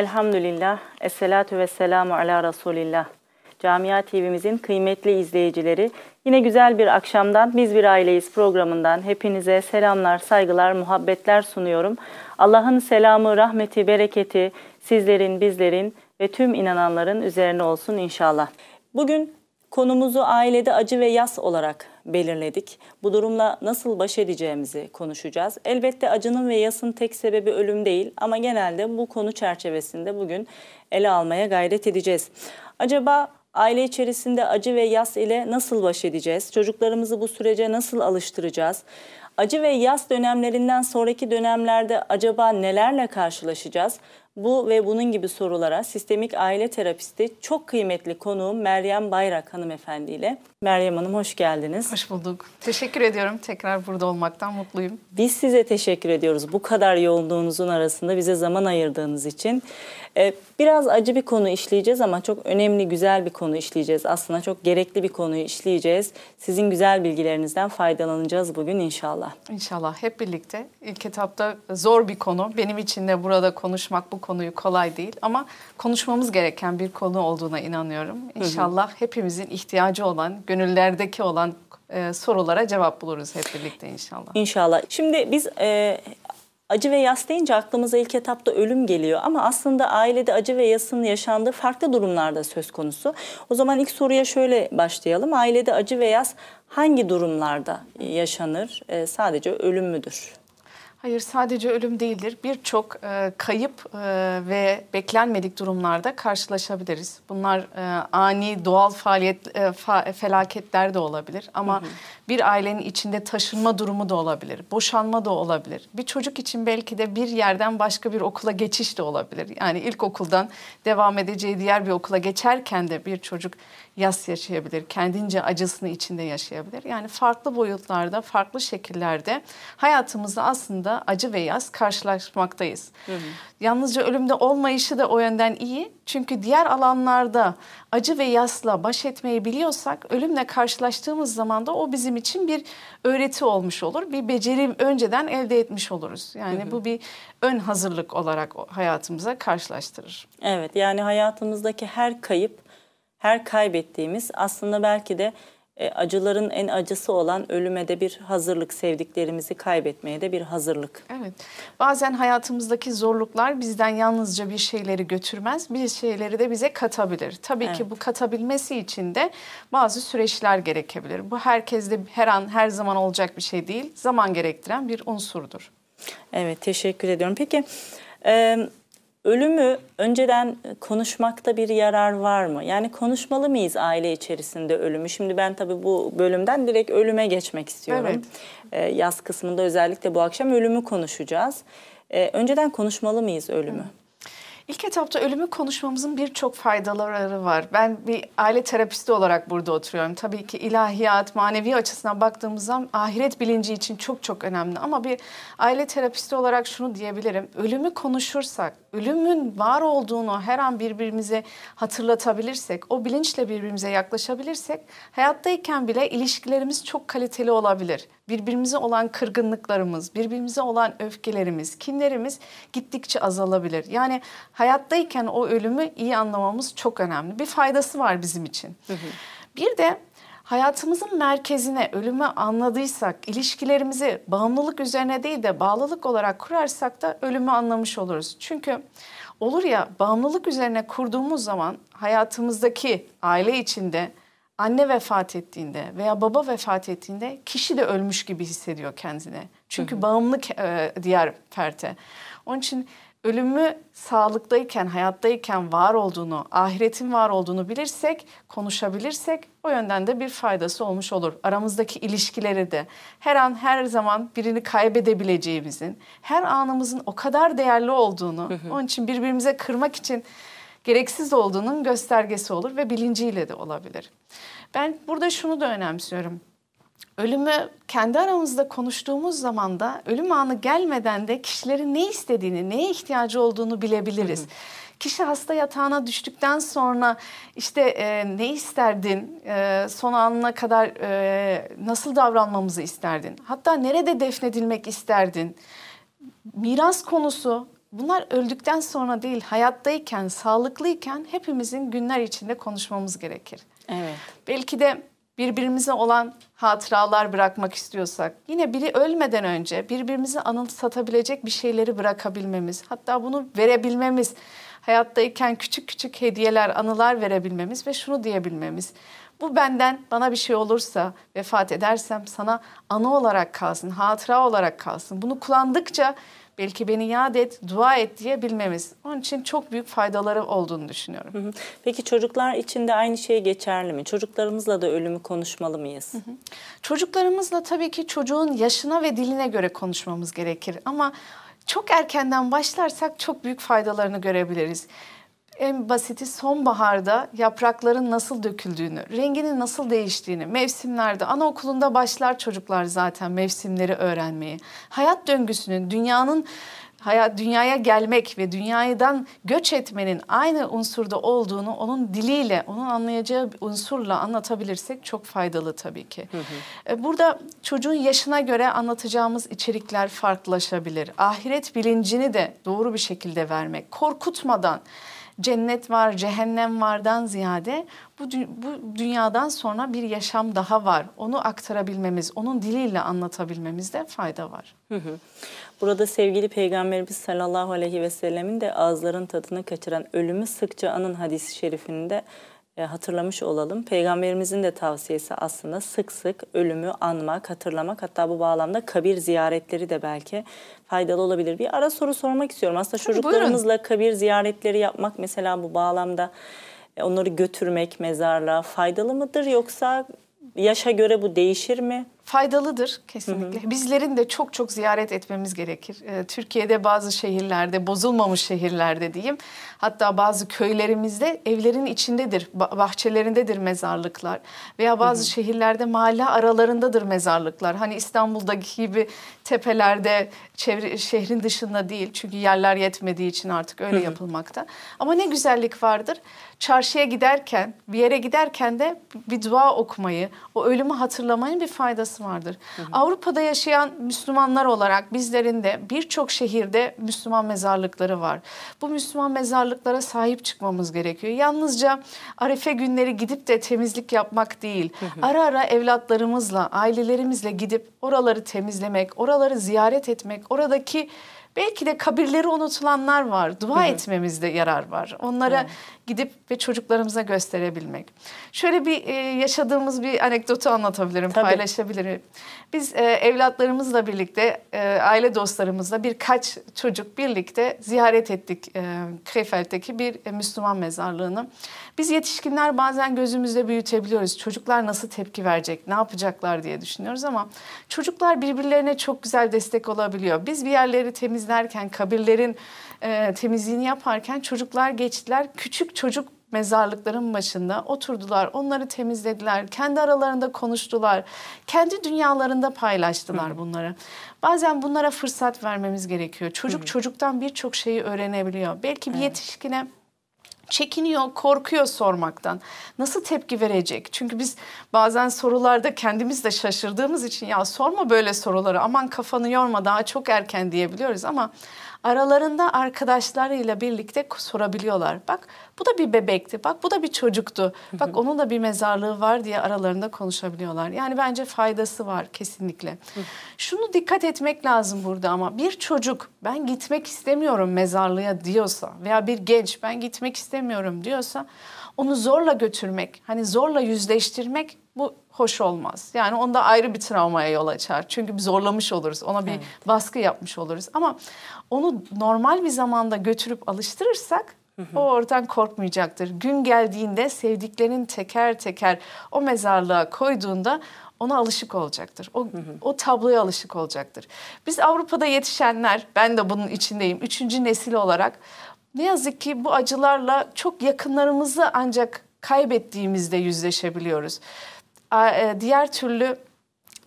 Elhamdülillah, Esselatu ve selamu ala Resulillah. Camia TV'mizin kıymetli izleyicileri, yine güzel bir akşamdan Biz Bir Aileyiz programından hepinize selamlar, saygılar, muhabbetler sunuyorum. Allah'ın selamı, rahmeti, bereketi sizlerin, bizlerin ve tüm inananların üzerine olsun inşallah. Bugün konumuzu ailede acı ve yas olarak belirledik. Bu durumla nasıl baş edeceğimizi konuşacağız. Elbette acının ve yasın tek sebebi ölüm değil ama genelde bu konu çerçevesinde bugün ele almaya gayret edeceğiz. Acaba aile içerisinde acı ve yas ile nasıl baş edeceğiz? Çocuklarımızı bu sürece nasıl alıştıracağız? Acı ve yas dönemlerinden sonraki dönemlerde acaba nelerle karşılaşacağız? Bu ve bunun gibi sorulara sistemik aile terapisti çok kıymetli konuğum Meryem Bayrak hanımefendi ile. Meryem Hanım hoş geldiniz. Hoş bulduk. Teşekkür ediyorum. Tekrar burada olmaktan mutluyum. Biz size teşekkür ediyoruz. Bu kadar yoğunluğunuzun arasında bize zaman ayırdığınız için. Ee, biraz acı bir konu işleyeceğiz ama çok önemli, güzel bir konu işleyeceğiz. Aslında çok gerekli bir konuyu işleyeceğiz. Sizin güzel bilgilerinizden faydalanacağız bugün inşallah. İnşallah hep birlikte. İlk etapta zor bir konu. Benim için de burada konuşmak bu konuyu kolay değil ama konuşmamız gereken bir konu olduğuna inanıyorum. İnşallah hı hı. hepimizin ihtiyacı olan, gönüllerdeki olan e, sorulara cevap buluruz hep birlikte inşallah. İnşallah. Şimdi biz e, acı ve yas deyince aklımıza ilk etapta ölüm geliyor ama aslında ailede acı ve yasın yaşandığı farklı durumlarda söz konusu. O zaman ilk soruya şöyle başlayalım. Ailede acı ve yas hangi durumlarda yaşanır? E, sadece ölüm müdür? Hayır sadece ölüm değildir. Birçok e, kayıp e, ve beklenmedik durumlarda karşılaşabiliriz. Bunlar e, ani doğal faaliyet e, fa, felaketler de olabilir ama hı hı. Bir ailenin içinde taşınma durumu da olabilir. Boşanma da olabilir. Bir çocuk için belki de bir yerden başka bir okula geçiş de olabilir. Yani ilkokuldan devam edeceği diğer bir okula geçerken de bir çocuk yas yaşayabilir. Kendince acısını içinde yaşayabilir. Yani farklı boyutlarda, farklı şekillerde hayatımızda aslında acı ve yas karşılaşmaktayız. Hı hı. Yalnızca ölümde olmayışı da o yönden iyi. Çünkü diğer alanlarda acı ve yasla baş etmeyi biliyorsak ölümle karşılaştığımız zaman da o bizim için bir öğreti olmuş olur. Bir beceri önceden elde etmiş oluruz. Yani hı hı. bu bir ön hazırlık olarak hayatımıza karşılaştırır. Evet yani hayatımızdaki her kayıp her kaybettiğimiz aslında belki de e, acıların en acısı olan ölüme de bir hazırlık, sevdiklerimizi kaybetmeye de bir hazırlık. Evet. Bazen hayatımızdaki zorluklar bizden yalnızca bir şeyleri götürmez, bir şeyleri de bize katabilir. Tabii evet. ki bu katabilmesi için de bazı süreçler gerekebilir. Bu herkeste her an her zaman olacak bir şey değil, zaman gerektiren bir unsurdur. Evet, teşekkür ediyorum. Peki, e, Ölümü önceden konuşmakta bir yarar var mı? Yani konuşmalı mıyız aile içerisinde ölümü? Şimdi ben tabii bu bölümden direkt ölüme geçmek istiyorum. Evet. Ee, yaz kısmında özellikle bu akşam ölümü konuşacağız. Ee, önceden konuşmalı mıyız ölümü? Hı. İlk etapta ölümü konuşmamızın birçok faydaları var. Ben bir aile terapisti olarak burada oturuyorum. Tabii ki ilahiyat, manevi açısından baktığımızda ahiret bilinci için çok çok önemli. Ama bir aile terapisti olarak şunu diyebilirim. Ölümü konuşursak, ölümün var olduğunu her an birbirimize hatırlatabilirsek, o bilinçle birbirimize yaklaşabilirsek hayattayken bile ilişkilerimiz çok kaliteli olabilir birbirimize olan kırgınlıklarımız, birbirimize olan öfkelerimiz, kinlerimiz gittikçe azalabilir. Yani hayattayken o ölümü iyi anlamamız çok önemli. Bir faydası var bizim için. Hı hı. Bir de hayatımızın merkezine ölümü anladıysak, ilişkilerimizi bağımlılık üzerine değil de bağlılık olarak kurarsak da ölümü anlamış oluruz. Çünkü olur ya bağımlılık üzerine kurduğumuz zaman hayatımızdaki aile içinde anne vefat ettiğinde veya baba vefat ettiğinde kişi de ölmüş gibi hissediyor kendine. Çünkü hı hı. bağımlılık e, diğer ferte. Onun için ölümü sağlıktayken, hayattayken var olduğunu, ahiretin var olduğunu bilirsek, konuşabilirsek o yönden de bir faydası olmuş olur. Aramızdaki ilişkileri de her an her zaman birini kaybedebileceğimizin, her anımızın o kadar değerli olduğunu, hı hı. onun için birbirimize kırmak için gereksiz olduğunun göstergesi olur ve bilinciyle de olabilir. Ben burada şunu da önemsiyorum. Ölümü kendi aramızda konuştuğumuz zaman da ölüm anı gelmeden de kişilerin ne istediğini, neye ihtiyacı olduğunu bilebiliriz. Hı hı. Kişi hasta yatağına düştükten sonra işte e, ne isterdin, e, son anına kadar e, nasıl davranmamızı isterdin, hatta nerede defnedilmek isterdin, miras konusu, bunlar öldükten sonra değil, hayattayken, sağlıklıyken hepimizin günler içinde konuşmamız gerekir. Evet. Belki de birbirimize olan hatıralar bırakmak istiyorsak, yine biri ölmeden önce birbirimizi anımsatabilecek bir şeyleri bırakabilmemiz, hatta bunu verebilmemiz, hayattayken küçük küçük hediyeler, anılar verebilmemiz ve şunu diyebilmemiz. Bu benden bana bir şey olursa, vefat edersem sana anı olarak kalsın, hatıra olarak kalsın. Bunu kullandıkça belki beni yad et, dua et diyebilmemiz. Onun için çok büyük faydaları olduğunu düşünüyorum. Peki çocuklar için de aynı şey geçerli mi? Çocuklarımızla da ölümü konuşmalı mıyız? Çocuklarımızla tabii ki çocuğun yaşına ve diline göre konuşmamız gerekir. Ama çok erkenden başlarsak çok büyük faydalarını görebiliriz. En basiti sonbaharda yaprakların nasıl döküldüğünü, renginin nasıl değiştiğini, mevsimlerde, anaokulunda başlar çocuklar zaten mevsimleri öğrenmeyi. Hayat döngüsünün, dünyanın hayat dünyaya gelmek ve dünyadan göç etmenin aynı unsurda olduğunu onun diliyle, onun anlayacağı unsurla anlatabilirsek çok faydalı tabii ki. Hı hı. Burada çocuğun yaşına göre anlatacağımız içerikler farklılaşabilir. Ahiret bilincini de doğru bir şekilde vermek, korkutmadan cennet var, cehennem vardan ziyade bu, bu dünyadan sonra bir yaşam daha var. Onu aktarabilmemiz, onun diliyle anlatabilmemizde fayda var. Hı hı. Burada sevgili Peygamberimiz sallallahu aleyhi ve sellemin de ağızların tadını kaçıran ölümü sıkça anın hadisi şerifinde hatırlamış olalım. Peygamberimizin de tavsiyesi aslında sık sık ölümü anmak, hatırlamak hatta bu bağlamda kabir ziyaretleri de belki faydalı olabilir. Bir ara soru sormak istiyorum. Aslında Tabii, çocuklarımızla buyurun. kabir ziyaretleri yapmak mesela bu bağlamda e, onları götürmek mezarlığa faydalı mıdır yoksa yaşa göre bu değişir mi? Faydalıdır kesinlikle. Hı hı. Bizlerin de çok çok ziyaret etmemiz gerekir. Ee, Türkiye'de bazı şehirlerde, bozulmamış şehirlerde diyeyim. Hatta bazı köylerimizde evlerin içindedir, bahçelerindedir mezarlıklar. Veya bazı hı hı. şehirlerde mahalle aralarındadır mezarlıklar. Hani İstanbul'daki gibi tepelerde, çevre, şehrin dışında değil. Çünkü yerler yetmediği için artık öyle hı hı. yapılmakta. Ama ne güzellik vardır. Çarşıya giderken, bir yere giderken de bir dua okumayı, o ölümü hatırlamayın bir faydası vardır. Hı hı. Avrupa'da yaşayan Müslümanlar olarak bizlerin de birçok şehirde Müslüman mezarlıkları var. Bu Müslüman mezarlıklara sahip çıkmamız gerekiyor. Yalnızca Arife günleri gidip de temizlik yapmak değil. Hı hı. Ara ara evlatlarımızla, ailelerimizle gidip oraları temizlemek, oraları ziyaret etmek, oradaki Belki de kabirleri unutulanlar var. Dua Hı-hı. etmemizde yarar var. Onlara evet. gidip ve çocuklarımıza gösterebilmek. Şöyle bir e, yaşadığımız bir anekdotu anlatabilirim, Tabii. paylaşabilirim. Biz e, evlatlarımızla birlikte, e, aile dostlarımızla birkaç çocuk birlikte ziyaret ettik e, Krefeld'deki bir e, Müslüman mezarlığını. Biz yetişkinler bazen gözümüzde büyütebiliyoruz. Çocuklar nasıl tepki verecek, ne yapacaklar diye düşünüyoruz ama çocuklar birbirlerine çok güzel destek olabiliyor. Biz bir yerleri temizlerken, kabirlerin e, temizliğini yaparken çocuklar geçtiler. Küçük çocuk mezarlıkların başında oturdular, onları temizlediler, kendi aralarında konuştular, kendi dünyalarında paylaştılar bunları. Bazen bunlara fırsat vermemiz gerekiyor. Çocuk çocuktan birçok şeyi öğrenebiliyor. Belki bir yetişkine çekiniyor, korkuyor sormaktan. Nasıl tepki verecek? Çünkü biz bazen sorularda kendimiz de şaşırdığımız için ya sorma böyle soruları aman kafanı yorma daha çok erken diyebiliyoruz ama aralarında arkadaşlarıyla birlikte sorabiliyorlar. Bak bu da bir bebekti, bak bu da bir çocuktu, bak onun da bir mezarlığı var diye aralarında konuşabiliyorlar. Yani bence faydası var kesinlikle. Şunu dikkat etmek lazım burada ama bir çocuk ben gitmek istemiyorum mezarlığa diyorsa veya bir genç ben gitmek istemiyorum diyorsa onu zorla götürmek, hani zorla yüzleştirmek bu hoş olmaz. Yani onda ayrı bir travmaya yol açar. Çünkü zorlamış oluruz. Ona bir evet. baskı yapmış oluruz. Ama onu normal bir zamanda götürüp alıştırırsak o oradan korkmayacaktır. Gün geldiğinde sevdiklerin teker teker o mezarlığa koyduğunda ona alışık olacaktır. O, o tabloya alışık olacaktır. Biz Avrupa'da yetişenler, ben de bunun içindeyim, üçüncü nesil olarak ne yazık ki bu acılarla çok yakınlarımızı ancak kaybettiğimizde yüzleşebiliyoruz. E, diğer türlü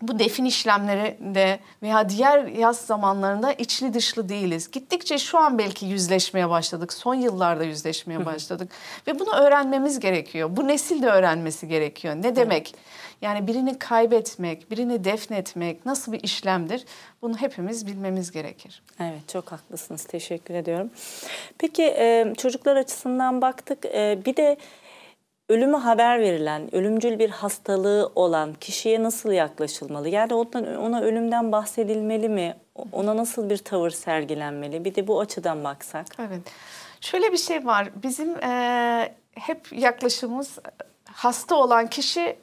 bu defin işlemlerinde veya diğer yaz zamanlarında içli dışlı değiliz. Gittikçe şu an belki yüzleşmeye başladık. Son yıllarda yüzleşmeye başladık. Ve bunu öğrenmemiz gerekiyor. Bu nesil de öğrenmesi gerekiyor. Ne demek? Yani birini kaybetmek, birini defnetmek nasıl bir işlemdir? Bunu hepimiz bilmemiz gerekir. Evet çok haklısınız. Teşekkür ediyorum. Peki e, çocuklar açısından baktık. E, bir de ölümü haber verilen, ölümcül bir hastalığı olan kişiye nasıl yaklaşılmalı? Yani ona, ona ölümden bahsedilmeli mi? Ona nasıl bir tavır sergilenmeli? Bir de bu açıdan baksak. Evet. Şöyle bir şey var. Bizim e, hep yaklaşımımız hasta olan kişi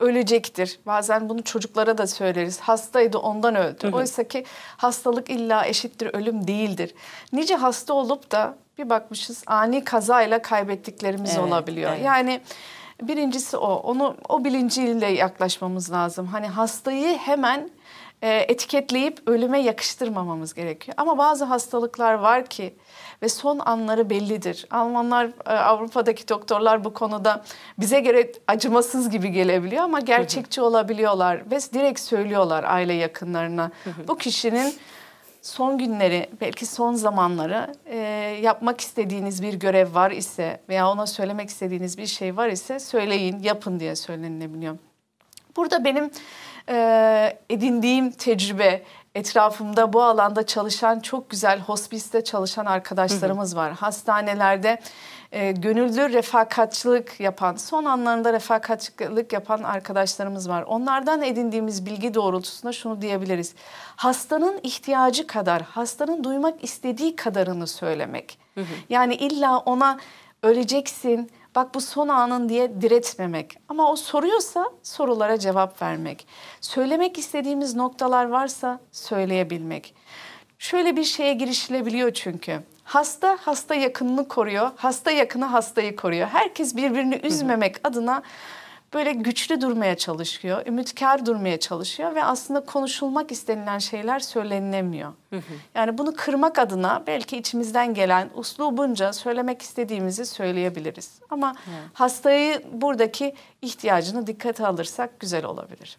ölecektir. Bazen bunu çocuklara da söyleriz. Hastaydı ondan öldü. Oysa ki hastalık illa eşittir ölüm değildir. Nice hasta olup da bir bakmışız ani kazayla kaybettiklerimiz Evet, olabiliyor. evet. Yani birincisi o. Onu o bilinciyle yaklaşmamız lazım. Hani hastayı hemen etiketleyip ölüme yakıştırmamamız gerekiyor. Ama bazı hastalıklar var ki ve son anları bellidir. Almanlar, e, Avrupa'daki doktorlar bu konuda bize göre acımasız gibi gelebiliyor ama gerçekçi olabiliyorlar ve direkt söylüyorlar aile yakınlarına. Bu kişinin son günleri, belki son zamanları e, yapmak istediğiniz bir görev var ise veya ona söylemek istediğiniz bir şey var ise söyleyin, yapın diye söylenilebiliyor. Burada benim e, edindiğim tecrübe, etrafımda bu alanda çalışan çok güzel hospiste çalışan arkadaşlarımız var. Hastanelerde e, gönüllü refakatçılık yapan, son anlarında refakatçılık yapan arkadaşlarımız var. Onlardan edindiğimiz bilgi doğrultusunda şunu diyebiliriz. Hastanın ihtiyacı kadar, hastanın duymak istediği kadarını söylemek. Yani illa ona öleceksin, bak bu son anın diye diretmemek. Ama o soruyorsa sorulara cevap vermek. Söylemek istediğimiz noktalar varsa söyleyebilmek. Şöyle bir şeye girişilebiliyor çünkü. Hasta hasta yakınını koruyor, hasta yakını hastayı koruyor. Herkes birbirini üzmemek adına böyle güçlü durmaya çalışıyor, ümitkar durmaya çalışıyor ve aslında konuşulmak istenilen şeyler Yani bunu kırmak adına belki içimizden gelen uslubunca söylemek istediğimizi söyleyebiliriz. Ama hastayı buradaki ihtiyacını dikkate alırsak güzel olabilir.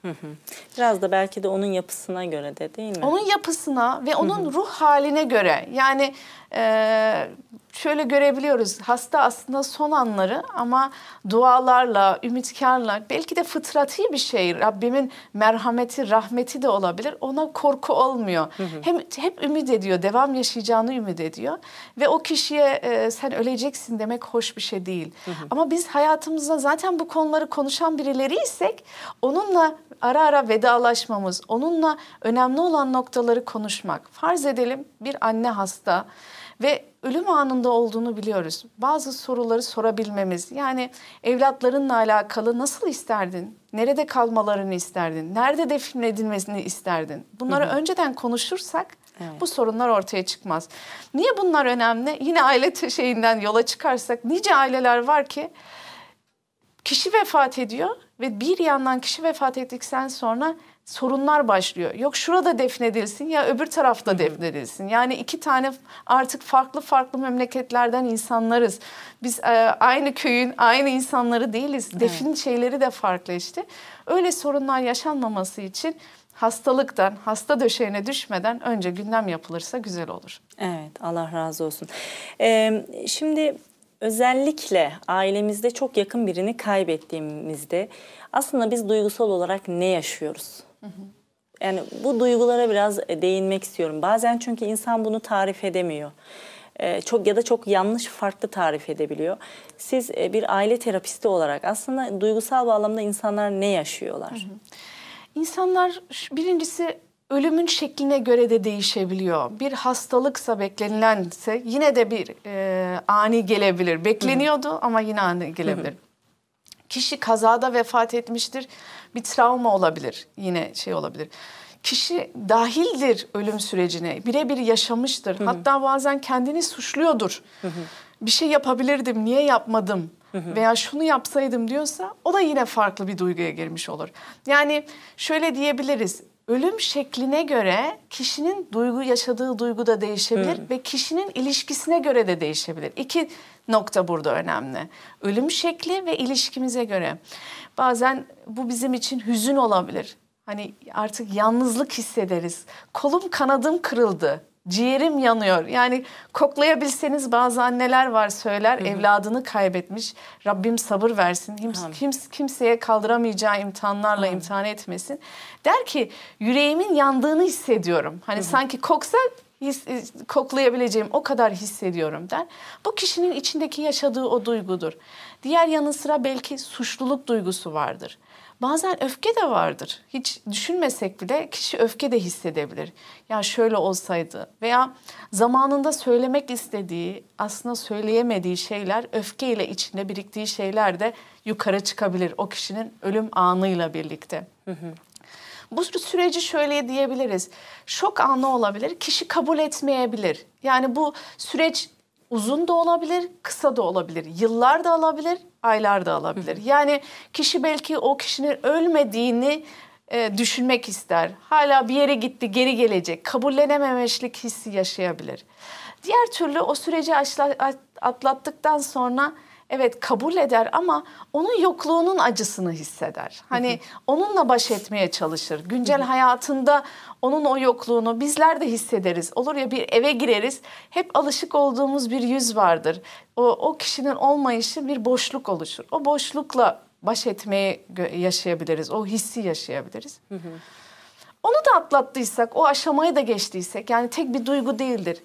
Biraz da belki de onun yapısına göre de değil mi? Onun yapısına ve onun ruh haline göre yani e, şöyle görebiliyoruz hasta aslında son anları ama dualarla, ümitkarla belki de fıtratî bir şey Rabbimin merhameti, rahmeti de olabilir ona korku olmuyor. Hem hep ümit ediyor, devam yaşayacağını ümit ediyor ve o kişiye e, sen öleceksin demek hoş bir şey değil. Ama biz hayatımızda zaten bu konuları konuşan birileriysek onunla ara ara vedalaşmamız, onunla önemli olan noktaları konuşmak. Farz edelim bir anne hasta ve ölüm anında olduğunu biliyoruz. Bazı soruları sorabilmemiz, yani evlatlarınla alakalı nasıl isterdin? Nerede kalmalarını isterdin? Nerede defnedilmesini isterdin? Bunları önceden konuşursak Evet. bu sorunlar ortaya çıkmaz. Niye bunlar önemli? Yine aile şeyinden yola çıkarsak nice aileler var ki kişi vefat ediyor ve bir yandan kişi vefat ettikten sonra sorunlar başlıyor. Yok şurada defnedilsin ya öbür tarafta defnedilsin. Yani iki tane artık farklı farklı memleketlerden insanlarız. Biz e, aynı köyün aynı insanları değiliz. Defin şeyleri de farklı işte. Öyle sorunlar yaşanmaması için hastalıktan, hasta döşeğine düşmeden önce gündem yapılırsa güzel olur. Evet, Allah razı olsun. Ee, şimdi özellikle ailemizde çok yakın birini kaybettiğimizde aslında biz duygusal olarak ne yaşıyoruz? Yani bu duygulara biraz değinmek istiyorum. Bazen çünkü insan bunu tarif edemiyor. Ee, çok ya da çok yanlış farklı tarif edebiliyor. Siz e, bir aile terapisti olarak aslında duygusal bağlamda insanlar ne yaşıyorlar? İnsanlar birincisi ölümün şekline göre de değişebiliyor. Bir hastalıksa beklenilense yine de bir e, ani gelebilir. Bekleniyordu ama yine ani gelebilir. Kişi kazada vefat etmiştir. Bir travma olabilir. Yine şey olabilir. Kişi dahildir ölüm sürecine. Birebir yaşamıştır. Hatta bazen kendini suçluyordur. Bir şey yapabilirdim, niye yapmadım? Veya şunu yapsaydım diyorsa o da yine farklı bir duyguya girmiş olur. Yani şöyle diyebiliriz. Ölüm şekline göre kişinin duygu yaşadığı duygu da değişebilir ve kişinin ilişkisine göre de değişebilir. İki nokta burada önemli. Ölüm şekli ve ilişkimize göre. Bazen bu bizim için hüzün olabilir. Hani artık yalnızlık hissederiz. Kolum kanadım kırıldı. Ciğerim yanıyor. Yani koklayabilseniz bazı anneler var söyler evladını kaybetmiş. Rabbim sabır versin. Kim, kim- kimseye kaldıramayacağı imtihanlarla imtihan etmesin. Der ki yüreğimin yandığını hissediyorum. Hani sanki koksa his, koklayabileceğim o kadar hissediyorum der. Bu kişinin içindeki yaşadığı o duygudur. Diğer yanı sıra belki suçluluk duygusu vardır. Bazen öfke de vardır. Hiç düşünmesek bile kişi öfke de hissedebilir. Ya şöyle olsaydı veya zamanında söylemek istediği, aslında söyleyemediği şeyler öfkeyle içinde biriktiği şeyler de yukarı çıkabilir o kişinin ölüm anıyla birlikte. Bu süreci şöyle diyebiliriz. Şok anı olabilir, kişi kabul etmeyebilir. Yani bu süreç uzun da olabilir, kısa da olabilir. Yıllar da alabilir, aylar da alabilir. Yani kişi belki o kişinin ölmediğini e, düşünmek ister. Hala bir yere gitti, geri gelecek. Kabullenememişlik hissi yaşayabilir. Diğer türlü o süreci atlattıktan sonra evet kabul eder ama onun yokluğunun acısını hisseder. Hani onunla baş etmeye çalışır. Güncel hayatında onun o yokluğunu bizler de hissederiz. Olur ya bir eve gireriz. Hep alışık olduğumuz bir yüz vardır. O, o kişinin olmayışı bir boşluk oluşur. O boşlukla baş etmeye gö- yaşayabiliriz. O hissi yaşayabiliriz. Onu da atlattıysak, o aşamayı da geçtiysek yani tek bir duygu değildir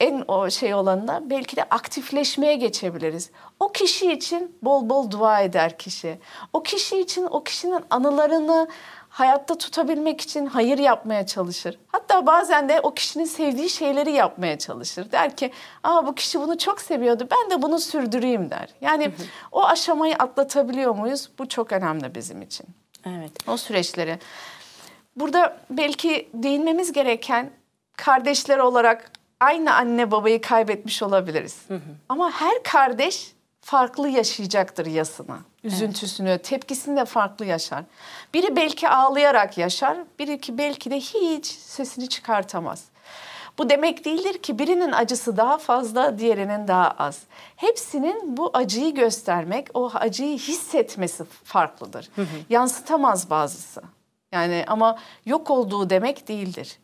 en o şey olanı da belki de aktifleşmeye geçebiliriz. O kişi için bol bol dua eder kişi. O kişi için o kişinin anılarını hayatta tutabilmek için hayır yapmaya çalışır. Hatta bazen de o kişinin sevdiği şeyleri yapmaya çalışır. Der ki, "Aa bu kişi bunu çok seviyordu. Ben de bunu sürdüreyim." der. Yani o aşamayı atlatabiliyor muyuz? Bu çok önemli bizim için. Evet. O süreçleri. Burada belki değinmemiz gereken kardeşler olarak aynı anne babayı kaybetmiş olabiliriz. Ama her kardeş farklı yaşayacaktır yasını, üzüntüsünü, tepkisini de farklı yaşar. Biri belki ağlayarak yaşar, biri ki belki de hiç sesini çıkartamaz. Bu demek değildir ki birinin acısı daha fazla, diğerinin daha az. Hepsinin bu acıyı göstermek, o acıyı hissetmesi farklıdır. Yansıtamaz bazısı. Yani ama yok olduğu demek değildir.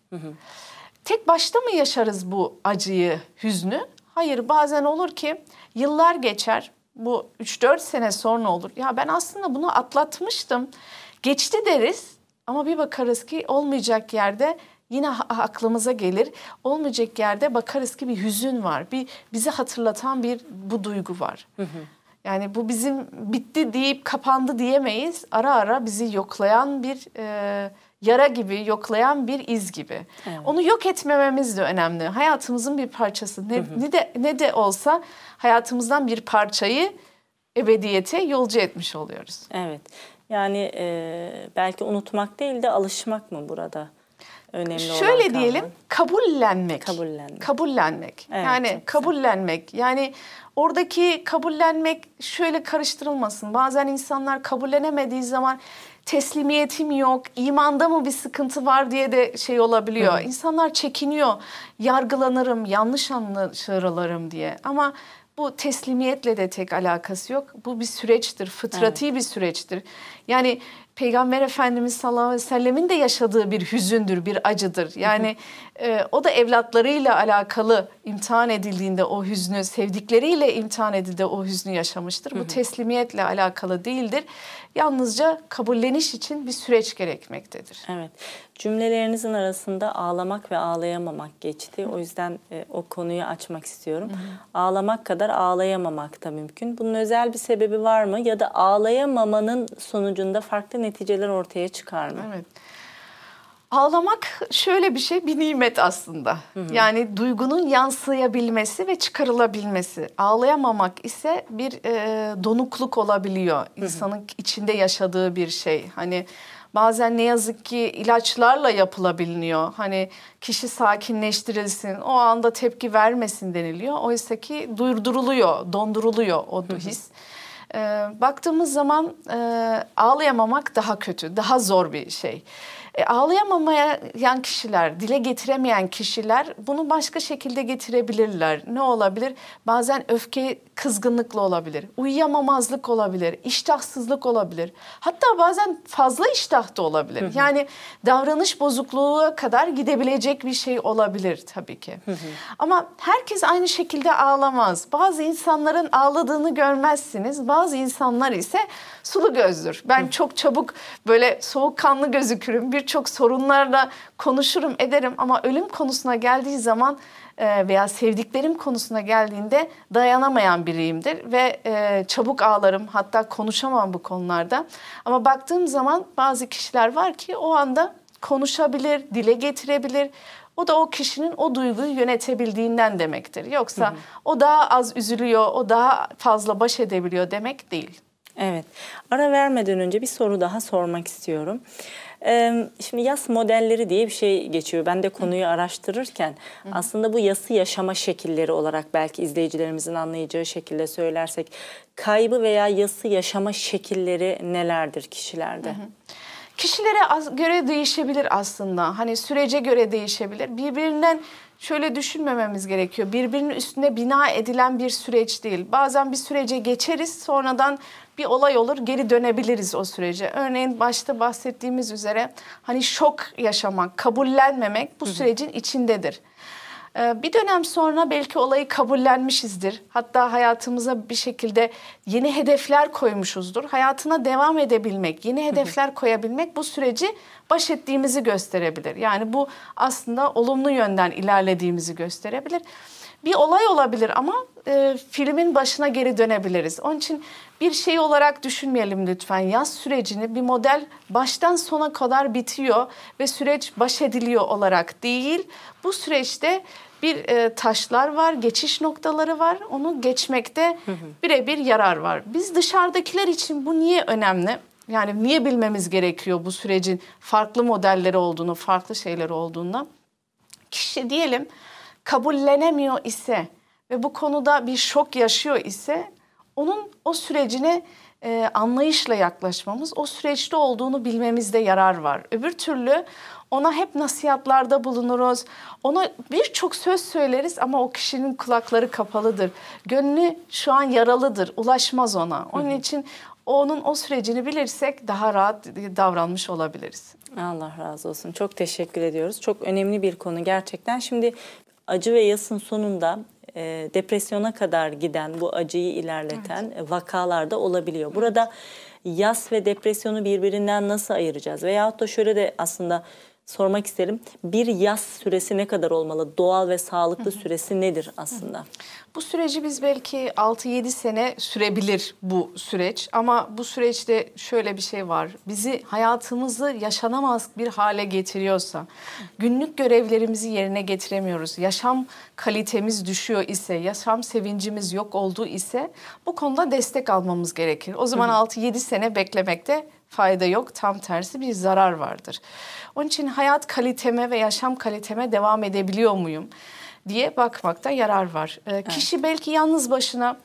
Tek başta mı yaşarız bu acıyı, hüznü? Hayır, bazen olur ki yıllar geçer. Bu 3-4 sene sonra olur. Ya ben aslında bunu atlatmıştım. Geçti deriz ama bir bakarız ki olmayacak yerde yine aklımıza gelir. Olmayacak yerde bakarız ki bir hüzün var. Bir bizi hatırlatan bir bu duygu var. Yani bu bizim bitti deyip kapandı diyemeyiz. Ara ara bizi yoklayan bir e, yara gibi, yoklayan bir iz gibi. Evet. Onu yok etmememiz de önemli. Hayatımızın bir parçası. Ne, ne de ne de olsa hayatımızdan bir parçayı ebediyete yolcu etmiş oluyoruz. Evet. Yani e, belki unutmak değil de alışmak mı burada önemli olan Şöyle kavram? diyelim, kabullenmek. Kabullenmek. Kabullenmek. Evet, yani çok güzel. kabullenmek. Yani oradaki kabullenmek şöyle karıştırılmasın. Bazen insanlar kabullenemediği zaman teslimiyetim yok, imanda mı bir sıkıntı var diye de şey olabiliyor. İnsanlar çekiniyor, yargılanırım, yanlış anlaşılırım diye. Ama bu teslimiyetle de tek alakası yok. Bu bir süreçtir, fıtrati bir süreçtir. Yani Peygamber Efendimiz sallallahu aleyhi ve sellemin de yaşadığı bir hüzündür, bir acıdır. Yani e, o da evlatlarıyla alakalı imtihan edildiğinde o hüznü, sevdikleriyle imtihan edildiğinde o hüznü yaşamıştır. Bu teslimiyetle alakalı değildir. Yalnızca kabulleniş için bir süreç gerekmektedir. Evet. Cümlelerinizin arasında ağlamak ve ağlayamamak geçti. O yüzden e, o konuyu açmak istiyorum. Ağlamak kadar ağlayamamak da mümkün. Bunun özel bir sebebi var mı? Ya da ağlayamamanın sonucunda farklı neticeler ortaya çıkar mı? Evet. Ağlamak şöyle bir şey, bir nimet aslında. Yani duygunun yansıyabilmesi ve çıkarılabilmesi. Ağlayamamak ise bir e, donukluk olabiliyor. İnsanın içinde yaşadığı bir şey. Hani bazen ne yazık ki ilaçlarla yapılabiliyor. Hani kişi sakinleştirilsin, o anda tepki vermesin deniliyor. Oysa ki durduruluyor, donduruluyor o his. E, baktığımız zaman e, ağlayamamak daha kötü, daha zor bir şey. E, ağlayamamayan kişiler, dile getiremeyen kişiler bunu başka şekilde getirebilirler. Ne olabilir? Bazen öfke kızgınlıkla olabilir, uyuyamamazlık olabilir, iştahsızlık olabilir. Hatta bazen fazla iştah da olabilir. Yani davranış bozukluğu kadar gidebilecek bir şey olabilir tabii ki. Ama herkes aynı şekilde ağlamaz. Bazı insanların ağladığını görmezsiniz. Bazı insanlar ise sulu gözdür. Ben çok çabuk böyle soğukkanlı gözükürüm. Birçok sorunlarla konuşurum, ederim ama ölüm konusuna geldiği zaman veya sevdiklerim konusuna geldiğinde dayanamayan biriyimdir ve e, çabuk ağlarım hatta konuşamam bu konularda. Ama baktığım zaman bazı kişiler var ki o anda konuşabilir, dile getirebilir. O da o kişinin o duyguyu yönetebildiğinden demektir. Yoksa hı hı. o daha az üzülüyor, o daha fazla baş edebiliyor demek değil. Evet. Ara vermeden önce bir soru daha sormak istiyorum. Şimdi yas modelleri diye bir şey geçiyor. Ben de konuyu araştırırken aslında bu yası yaşama şekilleri olarak belki izleyicilerimizin anlayacağı şekilde söylersek kaybı veya yası yaşama şekilleri nelerdir kişilerde? Hı hı. Kişilere göre değişebilir aslında. Hani sürece göre değişebilir. Birbirinden şöyle düşünmememiz gerekiyor. Birbirinin üstüne bina edilen bir süreç değil. Bazen bir sürece geçeriz, sonradan bir olay olur, geri dönebiliriz o sürece. Örneğin başta bahsettiğimiz üzere hani şok yaşamak, kabullenmemek bu sürecin içindedir. Ee, bir dönem sonra belki olayı kabullenmişizdir. Hatta hayatımıza bir şekilde yeni hedefler koymuşuzdur. Hayatına devam edebilmek, yeni hedefler koyabilmek bu süreci baş ettiğimizi gösterebilir. Yani bu aslında olumlu yönden ilerlediğimizi gösterebilir. Bir olay olabilir ama e, filmin başına geri dönebiliriz. Onun için bir şey olarak düşünmeyelim lütfen. Yaz sürecini bir model baştan sona kadar bitiyor ve süreç baş ediliyor olarak değil. Bu süreçte bir e, taşlar var, geçiş noktaları var. Onu geçmekte birebir yarar var. Biz dışarıdakiler için bu niye önemli? Yani niye bilmemiz gerekiyor bu sürecin farklı modelleri olduğunu, farklı şeyleri olduğunu? Kişi diyelim kabullenemiyor ise ve bu konuda bir şok yaşıyor ise onun o sürecine e, anlayışla yaklaşmamız, o süreçte olduğunu bilmemizde yarar var. Öbür türlü ona hep nasihatlarda bulunuruz. Ona birçok söz söyleriz ama o kişinin kulakları kapalıdır. Gönlü şu an yaralıdır, ulaşmaz ona. Onun hı hı. için onun o sürecini bilirsek daha rahat davranmış olabiliriz. Allah razı olsun. Çok teşekkür ediyoruz. Çok önemli bir konu gerçekten. Şimdi acı ve yasın sonunda e, depresyona kadar giden bu acıyı ilerleten evet. vakalarda olabiliyor. Burada yas ve depresyonu birbirinden nasıl ayıracağız? Veyahut da şöyle de aslında sormak isterim. Bir yaz süresi ne kadar olmalı? Doğal ve sağlıklı Hı-hı. süresi nedir aslında? Hı-hı. Bu süreci biz belki 6-7 sene sürebilir bu süreç ama bu süreçte şöyle bir şey var. Bizi hayatımızı yaşanamaz bir hale getiriyorsa, günlük görevlerimizi yerine getiremiyoruz, yaşam kalitemiz düşüyor ise, yaşam sevincimiz yok olduğu ise bu konuda destek almamız gerekir. O zaman 6-7 sene beklemekte fayda yok. Tam tersi bir zarar vardır. Onun için hayat kaliteme ve yaşam kaliteme devam edebiliyor muyum diye bakmakta yarar var. Ee, evet. Kişi belki yalnız başına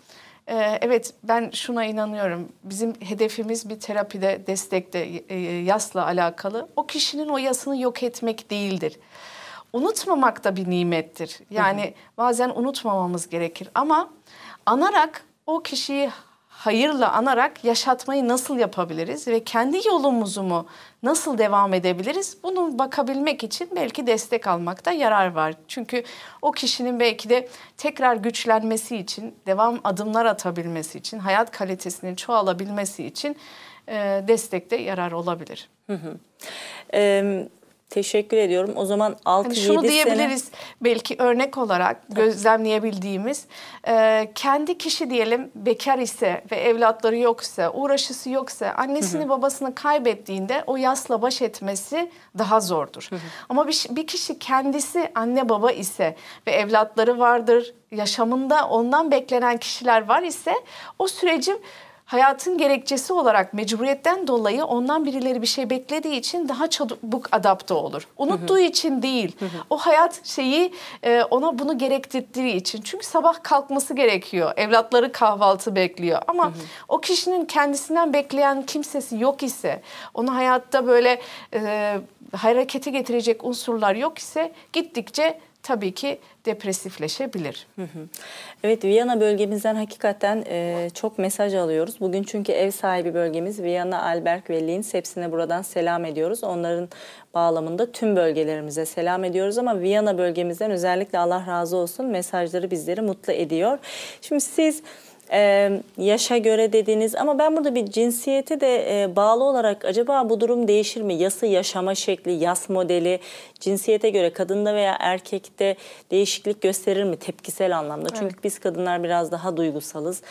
e, evet ben şuna inanıyorum. Bizim hedefimiz bir terapide, destekte, e, yasla alakalı. O kişinin o yasını yok etmek değildir. Unutmamak da bir nimettir. Yani hı hı. bazen unutmamamız gerekir ama anarak o kişiyi hayırla anarak yaşatmayı nasıl yapabiliriz ve kendi yolumuzu mu nasıl devam edebiliriz? Bunu bakabilmek için belki destek almakta yarar var. Çünkü o kişinin belki de tekrar güçlenmesi için, devam adımlar atabilmesi için, hayat kalitesinin çoğalabilmesi için e, destekte yarar olabilir. Hı hı. Ee, Teşekkür ediyorum. O zaman 6-7 hani şunu diyebiliriz sene... belki örnek olarak gözlemleyebildiğimiz e, kendi kişi diyelim bekar ise ve evlatları yoksa uğraşısı yoksa annesini hı hı. babasını kaybettiğinde o yasla baş etmesi daha zordur. Hı hı. Ama bir, bir kişi kendisi anne baba ise ve evlatları vardır yaşamında ondan beklenen kişiler var ise o süreci hayatın gerekçesi olarak mecburiyetten dolayı ondan birileri bir şey beklediği için daha çabuk adapte olur. Unuttuğu için değil. O hayat şeyi e, ona bunu gerektirdiği için. Çünkü sabah kalkması gerekiyor. Evlatları kahvaltı bekliyor. Ama o kişinin kendisinden bekleyen kimsesi yok ise, onu hayatta böyle e, harekete getirecek unsurlar yok ise gittikçe tabii ki depresifleşebilir. Evet Viyana bölgemizden hakikaten e, çok mesaj alıyoruz. Bugün çünkü ev sahibi bölgemiz Viyana, Alberg ve Linz hepsine buradan selam ediyoruz. Onların bağlamında tüm bölgelerimize selam ediyoruz ama Viyana bölgemizden özellikle Allah razı olsun mesajları bizleri mutlu ediyor. Şimdi siz e, yaşa göre dediniz ama ben burada bir cinsiyete de e, bağlı olarak acaba bu durum değişir mi? Yası yaşama şekli, yas modeli cinsiyete göre kadında veya erkekte değişiklik gösterir mi tepkisel anlamda? Çünkü Evet. biz kadınlar biraz daha duygusalız.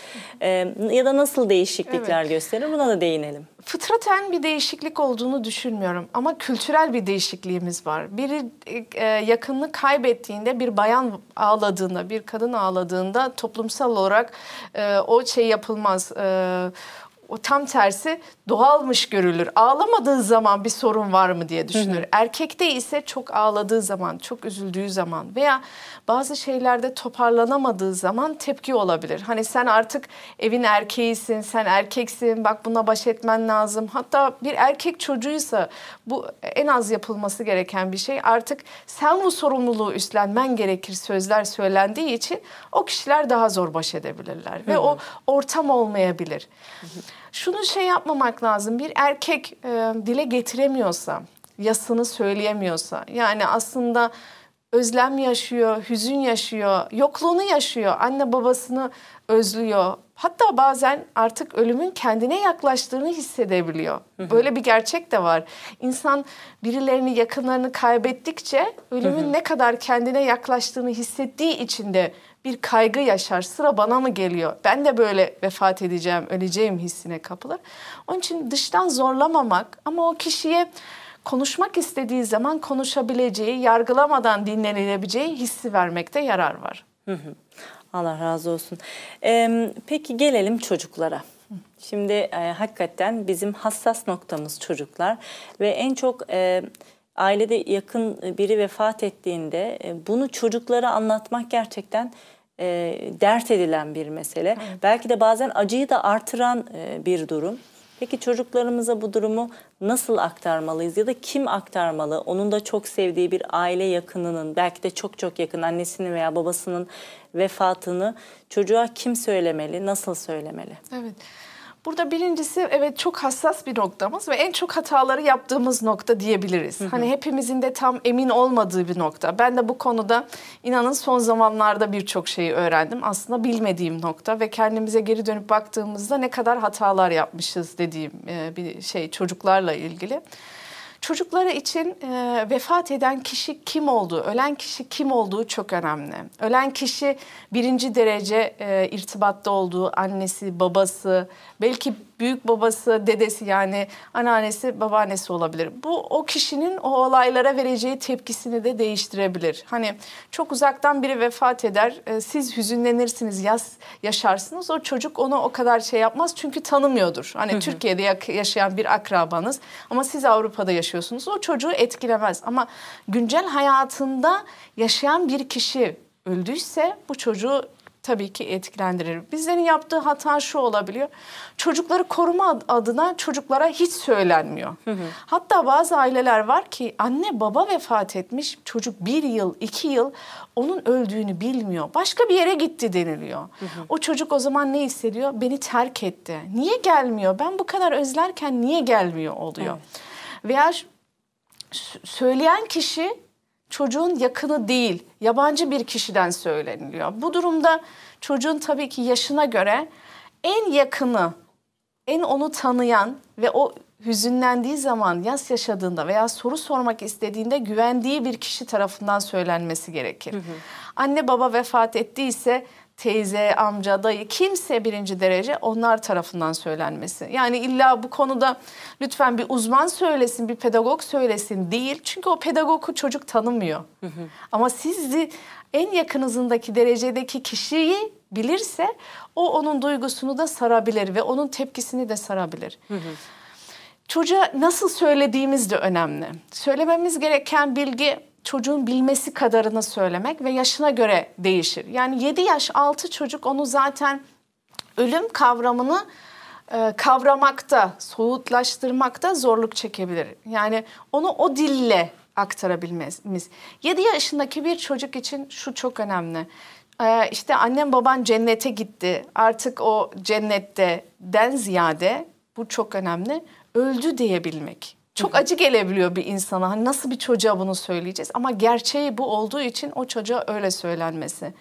E, ya da nasıl değişiklikler Evet. gösterir? Buna da değinelim. Fıtraten bir değişiklik olduğunu düşünmüyorum ama kültürel bir değişikliğimiz var. Biri e, yakınını kaybettiğinde bir bayan ağladığında, bir kadın ağladığında toplumsal olarak e, o şey yapılmaz. E, o tam tersi doğalmış görülür. Ağlamadığı zaman bir sorun var mı diye düşünür. Erkekte ise çok ağladığı zaman, çok üzüldüğü zaman veya bazı şeylerde toparlanamadığı zaman tepki olabilir. Hani sen artık evin erkeğisin, sen erkeksin, bak buna baş etmen lazım. Hatta bir erkek çocuğuysa bu en az yapılması gereken bir şey. Artık sen bu sorumluluğu üstlenmen gerekir sözler söylendiği için o kişiler daha zor baş edebilirler. Ve o ortam olmayabilir. Şunu şey yapmamak lazım. Bir erkek e, dile getiremiyorsa, yasını söyleyemiyorsa, yani aslında özlem yaşıyor, hüzün yaşıyor, yokluğunu yaşıyor, anne babasını özlüyor. Hatta bazen artık ölümün kendine yaklaştığını hissedebiliyor. Böyle bir gerçek de var. İnsan birilerini, yakınlarını kaybettikçe ölümün ne kadar kendine yaklaştığını hissettiği için de bir kaygı yaşar. Sıra bana mı geliyor? Ben de böyle vefat edeceğim, öleceğim hissine kapılır. Onun için dıştan zorlamamak ama o kişiye konuşmak istediği zaman konuşabileceği, yargılamadan dinlenilebileceği hissi vermekte yarar var. Allah razı olsun. Ee, peki gelelim çocuklara. Şimdi e, hakikaten bizim hassas noktamız çocuklar ve en çok e, ailede yakın biri vefat ettiğinde e, bunu çocuklara anlatmak gerçekten e, dert edilen bir mesele. Belki de bazen acıyı da artıran e, bir durum. Peki çocuklarımıza bu durumu nasıl aktarmalıyız ya da kim aktarmalı? Onun da çok sevdiği bir aile yakınının belki de çok çok yakın annesinin veya babasının vefatını çocuğa kim söylemeli, nasıl söylemeli? Evet. Burada birincisi evet çok hassas bir noktamız ve en çok hataları yaptığımız nokta diyebiliriz. Hani hepimizin de tam emin olmadığı bir nokta. Ben de bu konuda inanın son zamanlarda birçok şeyi öğrendim. Aslında bilmediğim nokta ve kendimize geri dönüp baktığımızda ne kadar hatalar yapmışız dediğim bir şey çocuklarla ilgili. Çocukları için e, vefat eden kişi kim olduğu, ölen kişi kim olduğu çok önemli. Ölen kişi birinci derece e, irtibatta olduğu annesi, babası, belki büyük babası, dedesi yani anneannesi, babaannesi olabilir. Bu o kişinin o olaylara vereceği tepkisini de değiştirebilir. Hani çok uzaktan biri vefat eder, e, siz hüzünlenirsiniz, yas, yaşarsınız. O çocuk onu o kadar şey yapmaz çünkü tanımıyordur. Hani Türkiye'de yak- yaşayan bir akrabanız ama siz Avrupa'da yaşıyorsunuz. O çocuğu etkilemez ama güncel hayatında yaşayan bir kişi öldüyse bu çocuğu tabii ki etkilendirir. Bizlerin yaptığı hata şu olabiliyor. Çocukları koruma ad- adına çocuklara hiç söylenmiyor. Hatta bazı aileler var ki anne baba vefat etmiş çocuk bir yıl iki yıl onun öldüğünü bilmiyor. Başka bir yere gitti deniliyor. O çocuk o zaman ne hissediyor? Beni terk etti. Niye gelmiyor? Ben bu kadar özlerken niye gelmiyor oluyor. Veya ş- s- söyleyen kişi çocuğun yakını değil, yabancı bir kişiden söyleniliyor. Bu durumda çocuğun tabii ki yaşına göre en yakını, en onu tanıyan ve o hüzünlendiği zaman, yas yaşadığında veya soru sormak istediğinde güvendiği bir kişi tarafından söylenmesi gerekir. Anne baba vefat ettiyse teyze, amca, dayı kimse birinci derece onlar tarafından söylenmesi. Yani illa bu konuda lütfen bir uzman söylesin, bir pedagog söylesin değil. Çünkü o pedagogu çocuk tanımıyor. Ama sizi en yakınızındaki derecedeki kişiyi bilirse o onun duygusunu da sarabilir ve onun tepkisini de sarabilir. Çocuğa nasıl söylediğimiz de önemli. Söylememiz gereken bilgi çocuğun bilmesi kadarını söylemek ve yaşına göre değişir. Yani 7 yaş altı çocuk onu zaten ölüm kavramını e, kavramakta, soğutlaştırmakta zorluk çekebilir. Yani onu o dille aktarabilmemiz. 7 yaşındaki bir çocuk için şu çok önemli. Ee, işte annem baban cennete gitti. Artık o cennette den ziyade bu çok önemli. Öldü diyebilmek. Çok acı gelebiliyor bir insana. Hani nasıl bir çocuğa bunu söyleyeceğiz? Ama gerçeği bu olduğu için o çocuğa öyle söylenmesi.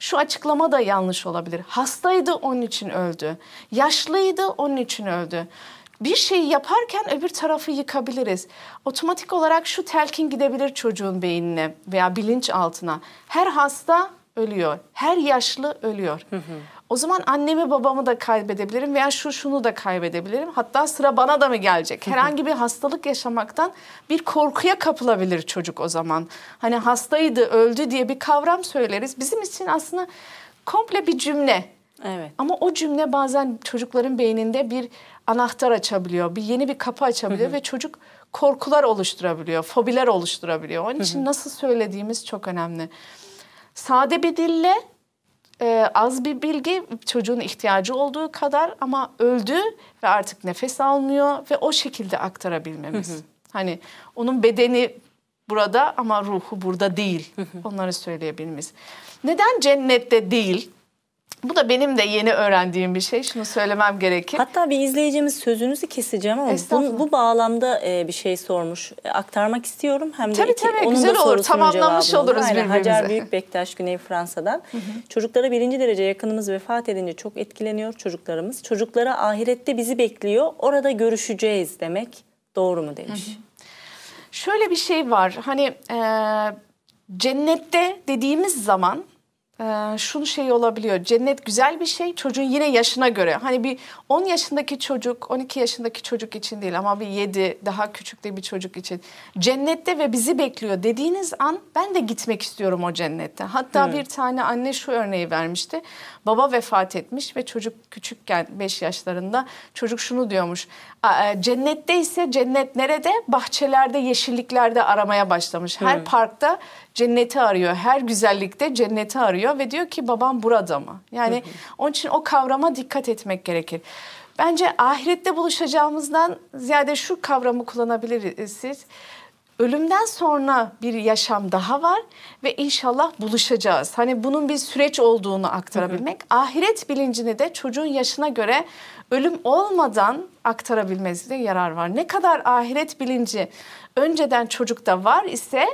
Şu açıklama da yanlış olabilir. Hastaydı onun için öldü. Yaşlıydı onun için öldü. Bir şeyi yaparken öbür tarafı yıkabiliriz. Otomatik olarak şu telkin gidebilir çocuğun beynine veya bilinç altına. Her hasta ölüyor. Her yaşlı ölüyor. O zaman annemi babamı da kaybedebilirim veya şu şunu da kaybedebilirim. Hatta sıra bana da mı gelecek? Herhangi bir hastalık yaşamaktan bir korkuya kapılabilir çocuk o zaman. Hani hastaydı, öldü diye bir kavram söyleriz. Bizim için aslında komple bir cümle. Evet. Ama o cümle bazen çocukların beyninde bir anahtar açabiliyor. Bir yeni bir kapı açabiliyor ve çocuk korkular oluşturabiliyor, fobiler oluşturabiliyor. Onun için nasıl söylediğimiz çok önemli. Sade bir dille e, az bir bilgi çocuğun ihtiyacı olduğu kadar ama öldü ve artık nefes almıyor ve o şekilde aktarabilmemiz. Hani onun bedeni burada ama ruhu burada değil. Onları söyleyebilmemiz. Neden cennette değil? Bu da benim de yeni öğrendiğim bir şey. Şunu söylemem gerekir. Hatta bir izleyicimiz sözünüzü keseceğim ama bu, bu bağlamda e, bir şey sormuş. E, aktarmak istiyorum. Hem de Tabii, iki, tabii, onun güzel da olur. Tamamlamış cevabını olur. oluruz Aynen, birbirimize. Hacer Büyükbektaş Güney Fransa'dan. Çocuklara birinci derece yakınımız vefat edince çok etkileniyor çocuklarımız. Çocuklara ahirette bizi bekliyor. Orada görüşeceğiz demek doğru mu demiş. Şöyle bir şey var. Hani e, cennette dediğimiz zaman e, şunu şey olabiliyor. Cennet güzel bir şey. Çocuğun yine yaşına göre. Hani bir 10 yaşındaki çocuk, 12 yaşındaki çocuk için değil ama bir 7 daha küçük de bir çocuk için. Cennette ve bizi bekliyor dediğiniz an ben de gitmek istiyorum o cennette. Hatta bir tane anne şu örneği vermişti. Baba vefat etmiş ve çocuk küçükken 5 yaşlarında çocuk şunu diyormuş. "A- e, Cennette ise cennet nerede? Bahçelerde, yeşilliklerde aramaya başlamış. Her parkta cenneti arıyor. Her güzellikte cenneti arıyor ve diyor ki babam burada mı? Yani onun için o kavrama dikkat etmek gerekir. Bence ahirette buluşacağımızdan ziyade şu kavramı kullanabiliriz siz. Ölümden sonra bir yaşam daha var ve inşallah buluşacağız. Hani bunun bir süreç olduğunu aktarabilmek. Ahiret bilincini de çocuğun yaşına göre ölüm olmadan aktarabilmesine yarar var. Ne kadar ahiret bilinci önceden çocukta var ise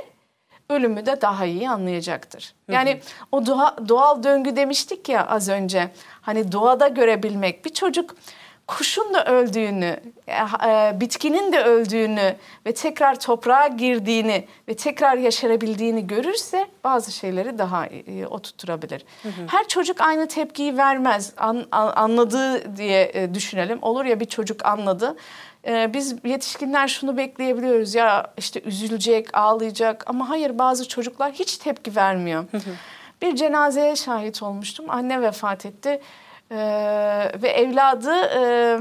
ölümü de daha iyi anlayacaktır. Yani o doğa, doğal döngü demiştik ya az önce. Hani doğada görebilmek bir çocuk kuşun da öldüğünü, e, e, bitkinin de öldüğünü ve tekrar toprağa girdiğini ve tekrar yaşarabildiğini görürse bazı şeyleri daha iyi oturtturabilir. Her çocuk aynı tepkiyi vermez. An- an- anladığı diye e, düşünelim. Olur ya bir çocuk anladı. E, biz yetişkinler şunu bekleyebiliyoruz ya işte üzülecek, ağlayacak ama hayır bazı çocuklar hiç tepki vermiyor. Bir cenazeye şahit olmuştum. Anne vefat etti. E, ve evladı e,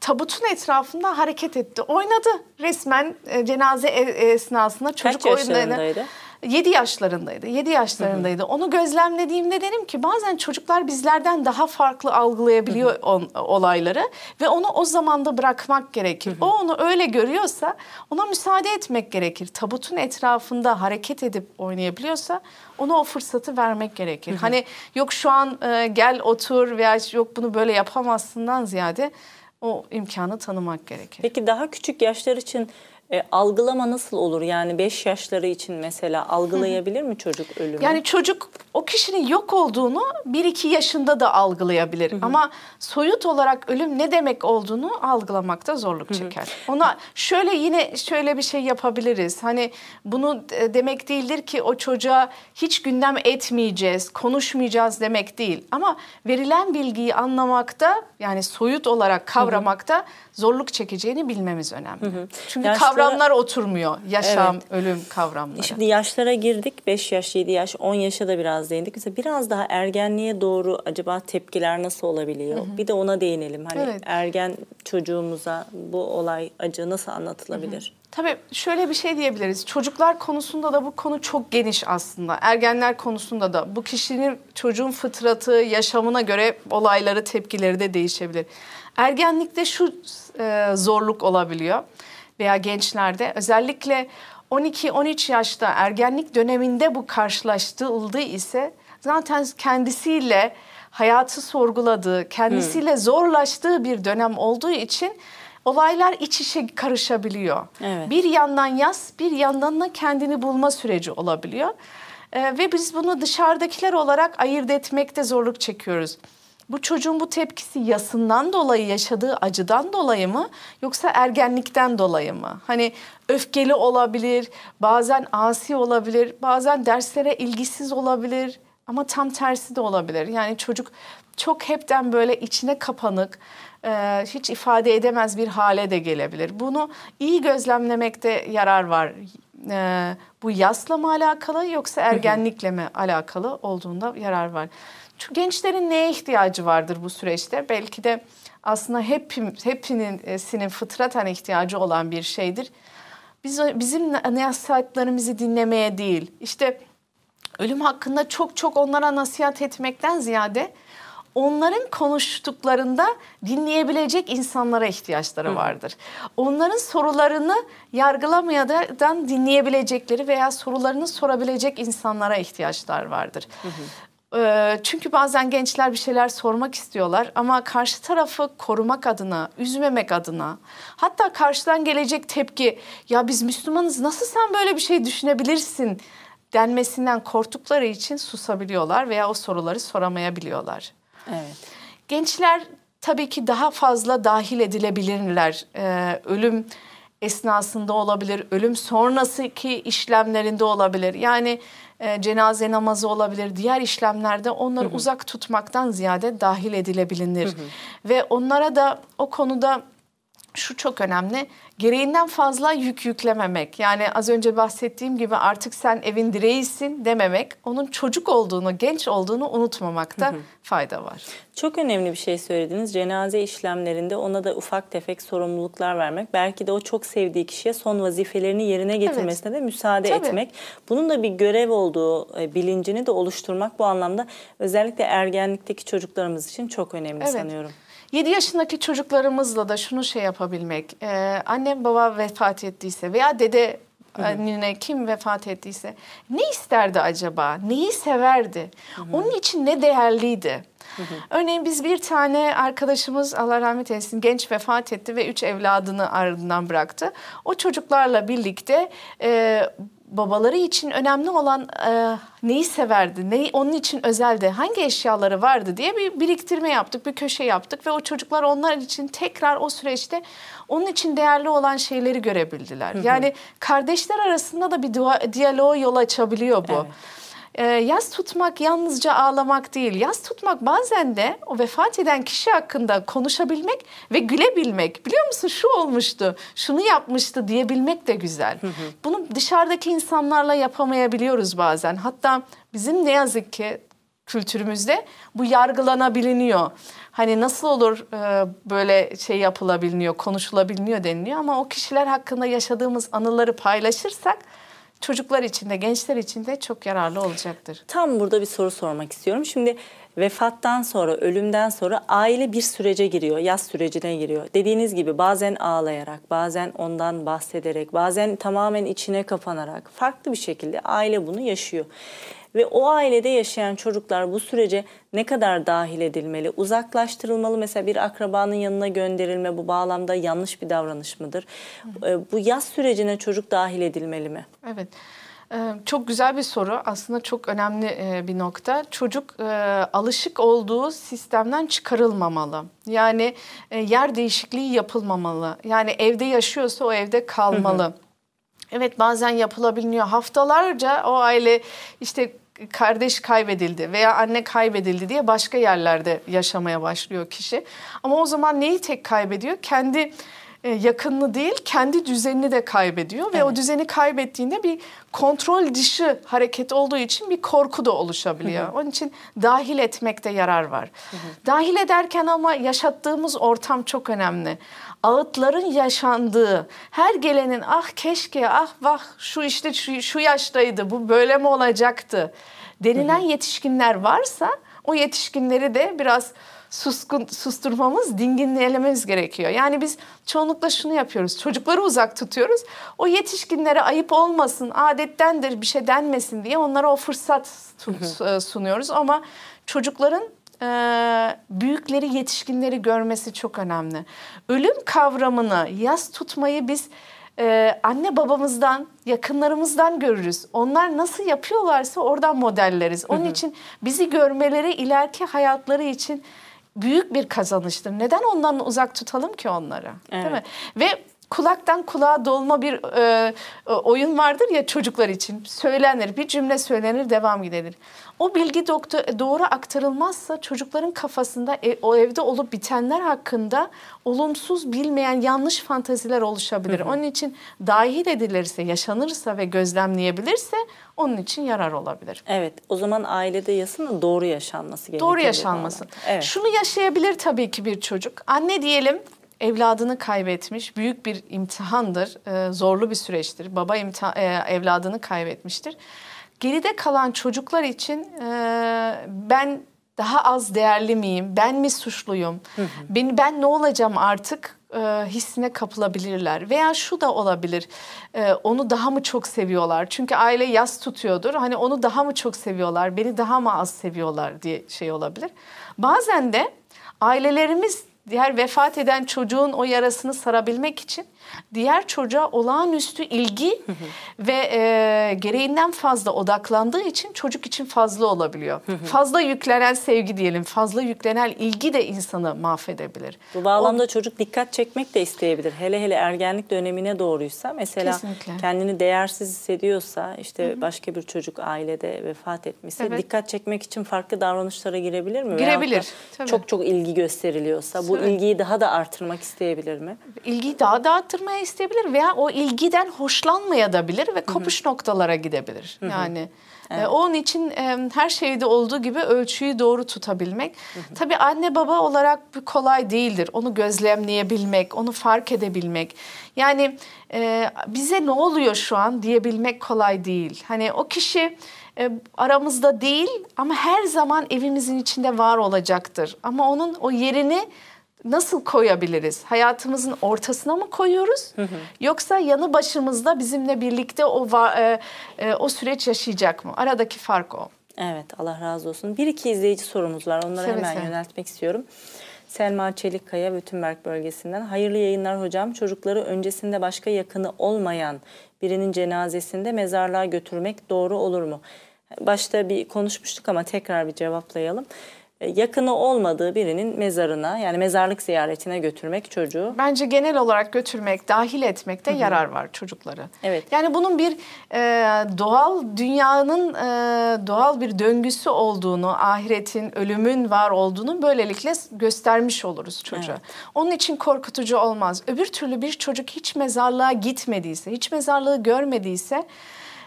tabutun etrafında hareket etti. Oynadı resmen e, cenaze e- esnasında çocuk Kaç oyunlarını. yaşlarındaydı? 7 yaşlarındaydı. 7 yaşlarındaydı. Onu gözlemlediğimde dedim ki bazen çocuklar bizlerden daha farklı algılayabiliyor on- olayları ve onu o zamanda bırakmak gerekir. O onu öyle görüyorsa ona müsaade etmek gerekir. Tabutun etrafında hareket edip oynayabiliyorsa ona o fırsatı vermek gerekir. Hani yok şu an e, gel otur veya yok bunu böyle yapamazsından ziyade o imkanı tanımak gerekir. Peki daha küçük yaşlar için e, algılama nasıl olur? Yani 5 yaşları için mesela algılayabilir mi çocuk ölümü? Yani çocuk o kişinin yok olduğunu 1-2 yaşında da algılayabilir. Ama soyut olarak ölüm ne demek olduğunu algılamakta zorluk çeker. Ona şöyle yine şöyle bir şey yapabiliriz. Hani bunu demek değildir ki o çocuğa hiç gündem etmeyeceğiz, konuşmayacağız demek değil. Ama verilen bilgiyi anlamakta yani soyut olarak kavramakta zorluk çekeceğini bilmemiz önemli. Çünkü Yani şurada kavramlar oturmuyor. Yaşam, Evet. ölüm kavramları. Şimdi yaşlara girdik. 5 yaş, 7 yaş, 10 yaşa da biraz değindik. Mesela biraz daha ergenliğe doğru acaba tepkiler nasıl olabiliyor? Bir de ona değinelim. Hani Evet. ergen çocuğumuza bu olay acı nasıl anlatılabilir? Tabii şöyle bir şey diyebiliriz. Çocuklar konusunda da bu konu çok geniş aslında. Ergenler konusunda da bu kişinin çocuğun fıtratı, yaşamına göre olayları, tepkileri de değişebilir. Ergenlikte şu e, zorluk olabiliyor veya gençlerde özellikle 12-13 yaşta ergenlik döneminde bu karşılaştırıldığı ise zaten kendisiyle hayatı sorguladığı, kendisiyle zorlaştığı bir dönem olduğu için olaylar iç içe karışabiliyor. Evet. Bir yandan yaz, bir yandan da kendini bulma süreci olabiliyor. Ee, ve biz bunu dışarıdakiler olarak ayırt etmekte zorluk çekiyoruz. Bu çocuğun bu tepkisi yasından dolayı yaşadığı acıdan dolayı mı yoksa ergenlikten dolayı mı? Hani öfkeli olabilir, bazen asi olabilir, bazen derslere ilgisiz olabilir ama tam tersi de olabilir. Yani çocuk çok hepten böyle içine kapanık, e, hiç ifade edemez bir hale de gelebilir. Bunu iyi gözlemlemekte yarar var. E, bu yasla mı alakalı yoksa ergenlikle mi alakalı olduğunda yarar var. Çünkü gençlerin neye ihtiyacı vardır bu süreçte? Belki de aslında hepim, hepinin sinin fıtraten ihtiyacı olan bir şeydir. Biz bizim nasihatlarımızı dinlemeye değil, işte ölüm hakkında çok çok onlara nasihat etmekten ziyade onların konuştuklarında dinleyebilecek insanlara ihtiyaçları vardır. Onların sorularını yargılamadan dinleyebilecekleri veya sorularını sorabilecek insanlara ihtiyaçlar vardır. Ee, Çünkü bazen gençler bir şeyler sormak istiyorlar ama karşı tarafı korumak adına, üzmemek adına, hatta karşıdan gelecek tepki, ya biz Müslümanız nasıl sen böyle bir şey düşünebilirsin denmesinden korktukları için susabiliyorlar veya o soruları soramayabiliyorlar. Evet. Gençler tabii ki daha fazla dahil edilebilirler. Ee, ölüm esnasında olabilir, ölüm sonrasındaki işlemlerinde olabilir. Yani e, cenaze namazı olabilir, diğer işlemlerde onları uzak tutmaktan ziyade dahil edilebilir. Ve onlara da o konuda şu çok önemli. Gereğinden fazla yük yüklememek. Yani az önce bahsettiğim gibi artık sen evin direğisin dememek. Onun çocuk olduğunu, genç olduğunu unutmamakta fayda var. Çok önemli bir şey söylediniz. Cenaze işlemlerinde ona da ufak tefek sorumluluklar vermek. Belki de o çok sevdiği kişiye son vazifelerini yerine getirmesine de müsaade Tabii. etmek. Bunun da bir görev olduğu e, bilincini de oluşturmak bu anlamda özellikle ergenlikteki çocuklarımız için çok önemli Evet. sanıyorum. 7 yaşındaki çocuklarımızla da şunu şey yapabilmek. e, annem baba vefat ettiyse veya dede annene kim vefat ettiyse ne isterdi acaba? Neyi severdi? Onun için ne değerliydi? Örneğin biz bir tane arkadaşımız Allah rahmet eylesin genç vefat etti ve üç evladını ardından bıraktı. O çocuklarla birlikte e, babaları için önemli olan e, neyi severdi, neyi onun için özeldi, hangi eşyaları vardı diye bir biriktirme yaptık, bir köşe yaptık ve o çocuklar onlar için tekrar o süreçte onun için değerli olan şeyleri görebildiler. Yani kardeşler arasında da bir diyaloğa yol açabiliyor bu. Evet. Ee, yaz tutmak yalnızca ağlamak değil. Yaz tutmak bazen de o vefat eden kişi hakkında konuşabilmek ve gülebilmek. Biliyor musun şu olmuştu, şunu yapmıştı diyebilmek de güzel. Bunu dışarıdaki insanlarla yapamayabiliyoruz bazen. Hatta bizim ne yazık ki kültürümüzde bu yargılanabiliniyor. Hani nasıl olur e, böyle şey yapılabiliyor, konuşulabiliyor deniliyor ama o kişiler hakkında yaşadığımız anıları paylaşırsak çocuklar için de gençler için de çok yararlı olacaktır. Tam burada bir soru sormak istiyorum. Şimdi vefattan sonra, ölümden sonra aile bir sürece giriyor, yaz sürecine giriyor. Dediğiniz gibi bazen ağlayarak, bazen ondan bahsederek, bazen tamamen içine kapanarak farklı bir şekilde aile bunu yaşıyor. Ve o ailede yaşayan çocuklar bu sürece ne kadar dahil edilmeli, uzaklaştırılmalı? Mesela bir akrabanın yanına gönderilme bu bağlamda yanlış bir davranış mıdır? Ee, Bu yaz sürecine çocuk dahil edilmeli mi? Evet. Ee, Çok güzel bir soru. Aslında çok önemli e, bir nokta. Çocuk e, alışık olduğu sistemden çıkarılmamalı. Yani e, yer değişikliği yapılmamalı. Yani evde yaşıyorsa o evde kalmalı. Evet bazen yapılabiliyor. Haftalarca o aile işte kardeş kaybedildi veya anne kaybedildi diye başka yerlerde yaşamaya başlıyor kişi. Ama o zaman neyi tek kaybediyor? Kendi e, yakınını değil kendi düzenini de kaybediyor ve Evet. o düzeni kaybettiğinde bir kontrol dışı hareket olduğu için bir korku da oluşabiliyor. Onun için dahil etmekte yarar var. Dahil ederken ama yaşattığımız ortam çok önemli. Ağıtların yaşandığı, her gelenin ah keşke, ah vah şu işte şu, şu yaştaydı, bu böyle mi olacaktı denilen yetişkinler varsa o yetişkinleri de biraz suskun, susturmamız, dinginlememiz gerekiyor. Yani biz çoğunlukla şunu yapıyoruz. Çocukları uzak tutuyoruz. O yetişkinlere ayıp olmasın, adettendir bir şey denmesin diye onlara o fırsat e, sunuyoruz. Ama çocukların e, büyükleri, yetişkinleri görmesi çok önemli. Ölüm kavramını, yas tutmayı biz e, anne babamızdan, yakınlarımızdan görürüz. Onlar nasıl yapıyorlarsa oradan modelleriz. Onun için bizi görmeleri ileriki hayatları için büyük bir kazanıştır. Neden ondan uzak tutalım ki onları? Değil Evet. mi? Ve kulaktan kulağa dolma bir e, e, oyun vardır ya çocuklar için. Söylenir, bir cümle söylenir, devam gidilir. O bilgi doktor, doğru aktarılmazsa çocukların kafasında e, o evde olup bitenler hakkında olumsuz, bilmeyen yanlış fantaziler oluşabilir. Onun için dahil edilirse, yaşanırsa ve gözlemleyebilirse onun için yarar olabilir. Evet, o zaman ailede yasının doğru yaşanması gerekiyor. Doğru yaşanması. Evet. Şunu yaşayabilir tabii ki bir çocuk. Anne diyelim evladını kaybetmiş. Büyük bir imtihandır. e, zorlu bir süreçtir. Baba imtihan, e, evladını kaybetmiştir. Geride kalan çocuklar için e, ben daha az değerli miyim? Ben mi suçluyum? Beni ben ne olacağım artık? e, hissine kapılabilirler. Veya şu da olabilir. e, onu daha mı çok seviyorlar? Çünkü aile yas tutuyordur. Hani onu daha mı çok seviyorlar? Beni daha mı az seviyorlar diye şey olabilir. Bazen de ailelerimiz diğer vefat eden çocuğun o yarasını sarabilmek için diğer çocuğa olağanüstü ilgi ve e, gereğinden fazla odaklandığı için çocuk için fazla olabiliyor. fazla yüklenen sevgi diyelim, fazla yüklenen ilgi de insanı mahvedebilir. Bu bağlamda çocuk dikkat çekmek de isteyebilir. Hele hele ergenlik dönemine doğruysa mesela Kesinlikle. kendini değersiz hissediyorsa işte başka bir çocuk ailede vefat etmişse Evet. dikkat çekmek için farklı davranışlara girebilir mi? Girebilir, tabii. Çok çok ilgi gösteriliyorsa bu Evet. ilgiyi daha da artırmak isteyebilir mi? ilgiyi daha da arttırmaya isteyebilir veya o ilgiden hoşlanmaya da bilir ve kopuş noktalara gidebilir. Yani e, onun için e, her şeyde olduğu gibi ölçüyü doğru tutabilmek. Tabii anne baba olarak bu kolay değildir. Onu gözlemleyebilmek, onu fark edebilmek. Yani e, bize ne oluyor şu an diyebilmek kolay değil. Hani o kişi e, aramızda değil ama her zaman evimizin içinde var olacaktır. Ama onun o yerini nasıl koyabiliriz? Hayatımızın ortasına mı koyuyoruz? Yoksa yanı başımızda bizimle birlikte o e, e, o süreç yaşayacak mı? Aradaki fark o. Evet Allah razı olsun. Bir iki izleyici sorumuz var. Onları Seve hemen seve. yöneltmek istiyorum. Selma Çelikkaya Bütünberg bölgesinden. Hayırlı yayınlar hocam. Çocukları öncesinde başka yakını olmayan birinin cenazesinde mezarlığa götürmek doğru olur mu? Başta bir konuşmuştuk ama tekrar bir cevaplayalım. E, Yakını olmadığı birinin mezarına yani mezarlık ziyaretine götürmek çocuğu. Bence genel olarak götürmek, dahil etmekte yarar var çocukları. Evet. Yani bunun bir e, doğal dünyanın e, doğal bir döngüsü olduğunu, ahiretin, ölümün var olduğunu böylelikle göstermiş oluruz çocuğa. Evet. Onun için korkutucu olmaz. Öbür türlü bir çocuk hiç mezarlığa gitmediyse, hiç mezarlığı görmediyse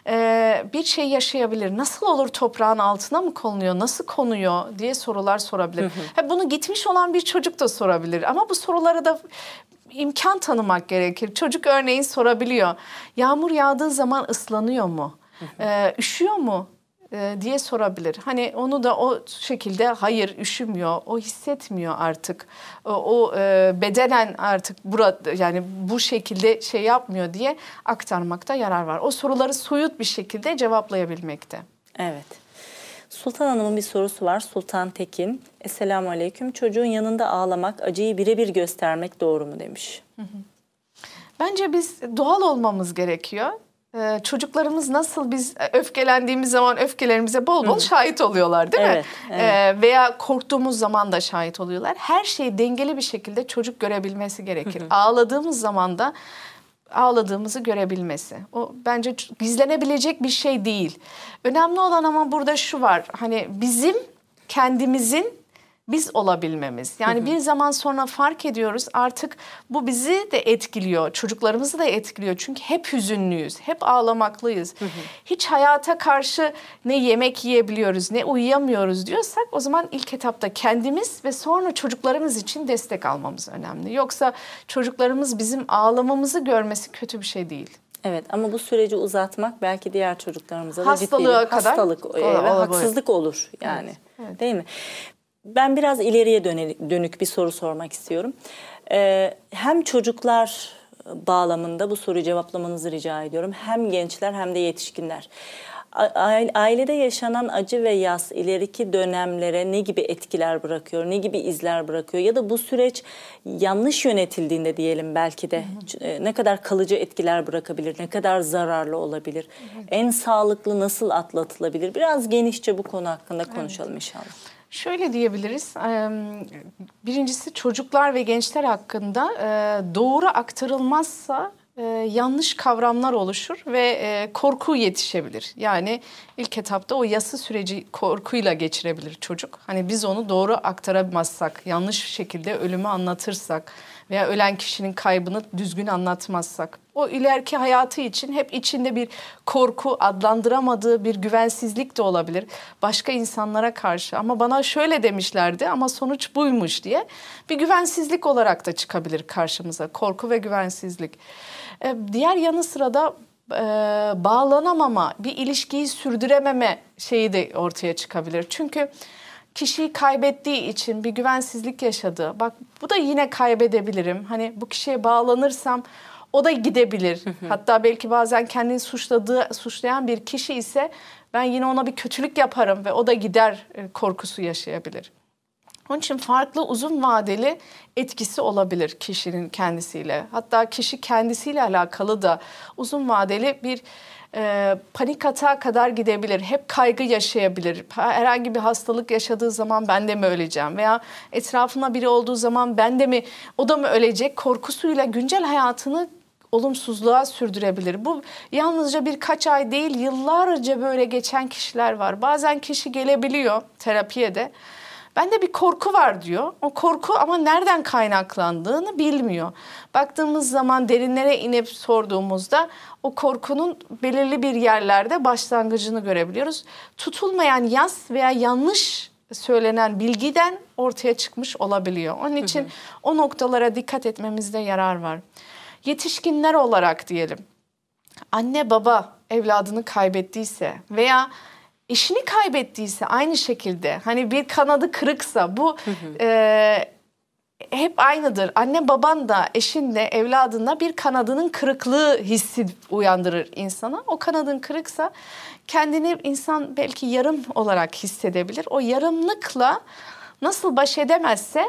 e, bir şey yaşayabilir. Nasıl olur toprağın altına mı konuyor, nasıl konuyor diye sorular sorabilir. Ha, bunu gitmiş olan bir çocuk da sorabilir ama bu sorulara da imkan tanımak gerekir. Çocuk örneğin sorabiliyor. Yağmur yağdığı zaman ıslanıyor mu? Ee, üşüyor mu? Ee, diye sorabilir. Hani onu da o şekilde hayır üşümüyor, o hissetmiyor artık. O, o e, bedenen artık burada yani bu şekilde şey yapmıyor diye aktarmakta yarar var. O soruları soyut bir şekilde cevaplayabilmekte. Evet. Sultan Hanım'ın bir sorusu var. Sultan Tekin. Esselamu Aleyküm. Çocuğun yanında ağlamak, acıyı birebir göstermek doğru mu demiş. Bence biz doğal olmamız gerekiyor. Ee, çocuklarımız nasıl biz öfkelendiğimiz zaman öfkelerimize bol bol şahit oluyorlar değil Evet, mi? evet. Ee, veya korktuğumuz zaman da şahit oluyorlar. Her şeyi dengeli bir şekilde çocuk görebilmesi gerekir. Ağladığımız zaman da ağladığımızı görebilmesi. O bence gizlenebilecek bir şey değil. Önemli olan ama burada şu var. Hani bizim kendimizin biz olabilmemiz. Yani bir zaman sonra fark ediyoruz artık bu bizi de etkiliyor, çocuklarımızı da etkiliyor. Çünkü hep hüzünlüyüz, hep ağlamaklıyız. Hiç hayata karşı ne yemek yiyebiliyoruz, ne uyuyamıyoruz diyorsak o zaman ilk etapta kendimiz ve sonra çocuklarımız için destek almamız önemli. Yoksa çocuklarımız bizim ağlamamızı görmesi kötü bir şey değil. Evet ama bu süreci uzatmak belki diğer çocuklarımıza da ciddi bir kadar hastalık e, olabilir. ve haksızlık olur yani. Değil mi? Ben biraz ileriye dönük bir soru sormak istiyorum. Ee, hem çocuklar bağlamında bu soruyu cevaplamanızı rica ediyorum. Hem gençler hem de yetişkinler. Ailede yaşanan acı ve yas ileriki dönemlere ne gibi etkiler bırakıyor, ne gibi izler bırakıyor ya da bu süreç yanlış yönetildiğinde diyelim belki de e, ne kadar kalıcı etkiler bırakabilir, ne kadar zararlı olabilir, en sağlıklı nasıl atlatılabilir? Biraz genişçe bu konu hakkında konuşalım inşallah. Şöyle diyebiliriz. Birincisi çocuklar ve gençler hakkında doğru aktarılmazsa yanlış kavramlar oluşur ve korku yetişebilir. Yani ilk etapta o yası süreci korkuyla geçirebilir çocuk. Hani biz onu doğru aktaramazsak, yanlış şekilde ölümü anlatırsak veya ölen kişinin kaybını düzgün anlatmazsak o ileriki hayatı için hep içinde bir korku, adlandıramadığı bir güvensizlik de olabilir. Başka insanlara karşı ama bana şöyle demişlerdi ama sonuç buymuş diye bir güvensizlik olarak da çıkabilir karşımıza. Korku ve güvensizlik. Ee, Diğer yanı sıra da e, bağlanamama, bir ilişkiyi sürdürememe şeyi de ortaya çıkabilir. Çünkü kişiyi kaybettiği için bir güvensizlik yaşadı. Bak bu da yine kaybedebilirim. Hani bu kişiye bağlanırsam o da gidebilir. Hatta belki bazen kendini suçladığı suçlayan bir kişi ise ben yine ona bir kötülük yaparım ve o da gider e, korkusu yaşayabilir. Onun için farklı uzun vadeli etkisi olabilir kişinin kendisiyle. Hatta kişi kendisiyle alakalı da uzun vadeli bir e, panik atağa kadar gidebilir. Hep kaygı yaşayabilir. Herhangi bir hastalık yaşadığı zaman ben de mi öleceğim? Veya etrafında biri olduğu zaman ben de mi, o da mı ölecek? Korkusuyla güncel hayatını olumsuzluğa sürdürebilir. Bu yalnızca birkaç ay değil yıllarca böyle geçen kişiler var. Bazen kişi gelebiliyor terapiye de. Bende bir korku var diyor. O korku ama nereden kaynaklandığını bilmiyor. Baktığımız zaman derinlere inip sorduğumuzda o korkunun belirli bir yerlerde başlangıcını görebiliyoruz. Tutulmayan yas veya yanlış söylenen bilgiden ortaya çıkmış olabiliyor. Onun için o noktalara dikkat etmemizde yarar var. Yetişkinler olarak diyelim. Anne baba evladını kaybettiyse veya eşini kaybettiyse aynı şekilde hani bir kanadı kırıksa bu e, hep aynıdır. Anne baban da eşin de evladında bir kanadının kırıklığı hissi uyandırır insana. O kanadın kırıksa kendini insan belki yarım olarak hissedebilir. O yarımlıkla nasıl baş edemezse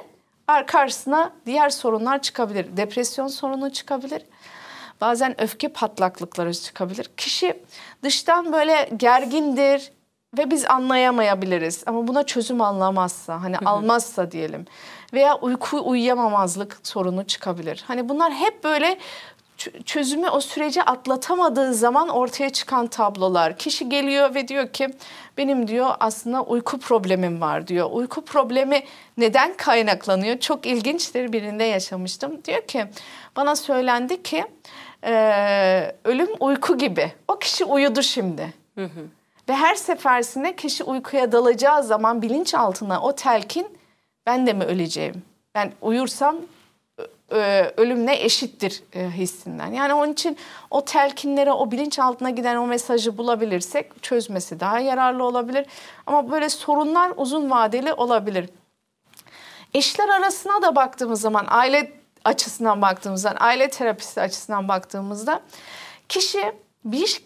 karşısına diğer sorunlar çıkabilir. Depresyon sorunu çıkabilir. Bazen öfke patlaklıkları çıkabilir. Kişi dıştan böyle gergindir ve biz anlayamayabiliriz. Ama buna çözüm anlamazsa, hani almazsa diyelim. Veya uyku uyuyamamazlık sorunu çıkabilir. Hani bunlar hep böyle çözümü o süreci atlatamadığı zaman ortaya çıkan tablolar. Kişi geliyor ve diyor ki benim diyor aslında uyku problemim var diyor. Uyku problemi neden kaynaklanıyor? Çok ilginçtir birinde yaşamıştım. Diyor ki bana söylendi ki e, ölüm uyku gibi. O kişi uyudu şimdi. Hı hı. Ve her sefersinde kişi uykuya dalacağı zaman bilinçaltına o telkin ben de mi öleceğim? Ben uyursam ölümle eşittir hissinden. Yani onun için o telkinlere, o bilinçaltına giden o mesajı bulabilirsek çözmesi daha yararlı olabilir. Ama böyle sorunlar uzun vadeli olabilir. Eşler arasına da baktığımız zaman, aile açısından baktığımızda, aile terapisi açısından baktığımızda kişi bir,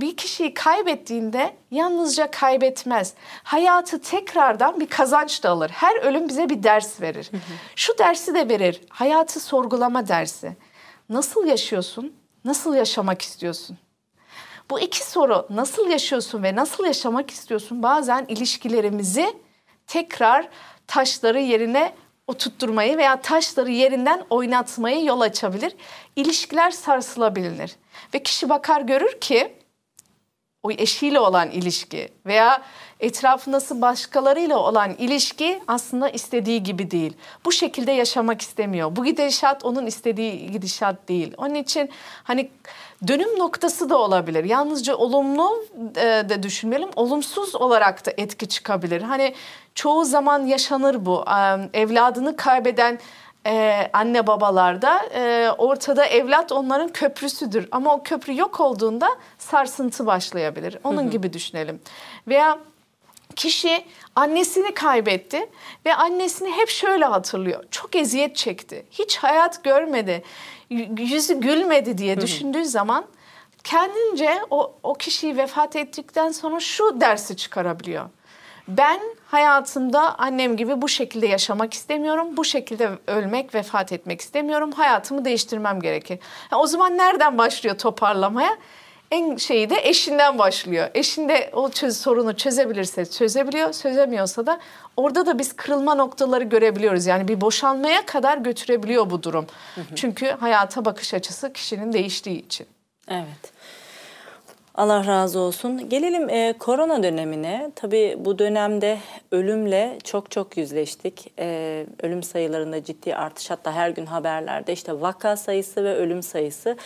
bir kişiyi kaybettiğinde yalnızca kaybetmez. Hayatı tekrardan bir kazanç da alır. Her ölüm bize bir ders verir. Hı hı. Şu dersi de verir. Hayatı sorgulama dersi. Nasıl yaşıyorsun? Nasıl yaşamak istiyorsun? Bu iki soru nasıl yaşıyorsun ve nasıl yaşamak istiyorsun bazen ilişkilerimizi tekrar taşları yerine oturtturmayı veya taşları yerinden oynatmayı yol açabilir. İlişkiler sarsılabilir. Ve kişi bakar görür ki o eşiyle olan ilişki veya etrafındası başkalarıyla olan ilişki aslında istediği gibi değil. Bu şekilde yaşamak istemiyor. Bu gidişat onun istediği gidişat değil. Onun için hani dönüm noktası da olabilir. Yalnızca olumlu e, de düşünmeyelim. Olumsuz olarak da etki çıkabilir. Hani çoğu zaman yaşanır bu. Evladını kaybeden e, anne babalarda e, ortada evlat onların köprüsüdür. Ama o köprü yok olduğunda sarsıntı başlayabilir. Onun gibi düşünelim. Veya kişi annesini kaybetti ve annesini hep şöyle hatırlıyor. Çok eziyet çekti. Hiç hayat görmedi. Yüzü gülmedi diye düşündüğü zaman kendince o, o kişiyi vefat ettikten sonra şu dersi çıkarabiliyor. Ben hayatımda annem gibi bu şekilde yaşamak istemiyorum. Bu şekilde ölmek, vefat etmek istemiyorum. Hayatımı değiştirmem gerekir. Yani o zaman nereden başlıyor toparlamaya? En şeyi de eşinden başlıyor. Eşinde o çöz, sorunu çözebilirse çözebiliyor, çözemiyorsa da orada da biz kırılma noktaları görebiliyoruz. Yani bir boşanmaya kadar götürebiliyor bu durum. Hı hı. Çünkü hayata bakış açısı kişinin değiştiği için. Evet. Allah razı olsun. Gelelim e, korona dönemine. Tabii bu dönemde ölümle çok çok yüzleştik. E, ölüm sayılarında ciddi artış hatta her gün haberlerde işte vaka sayısı ve ölüm sayısı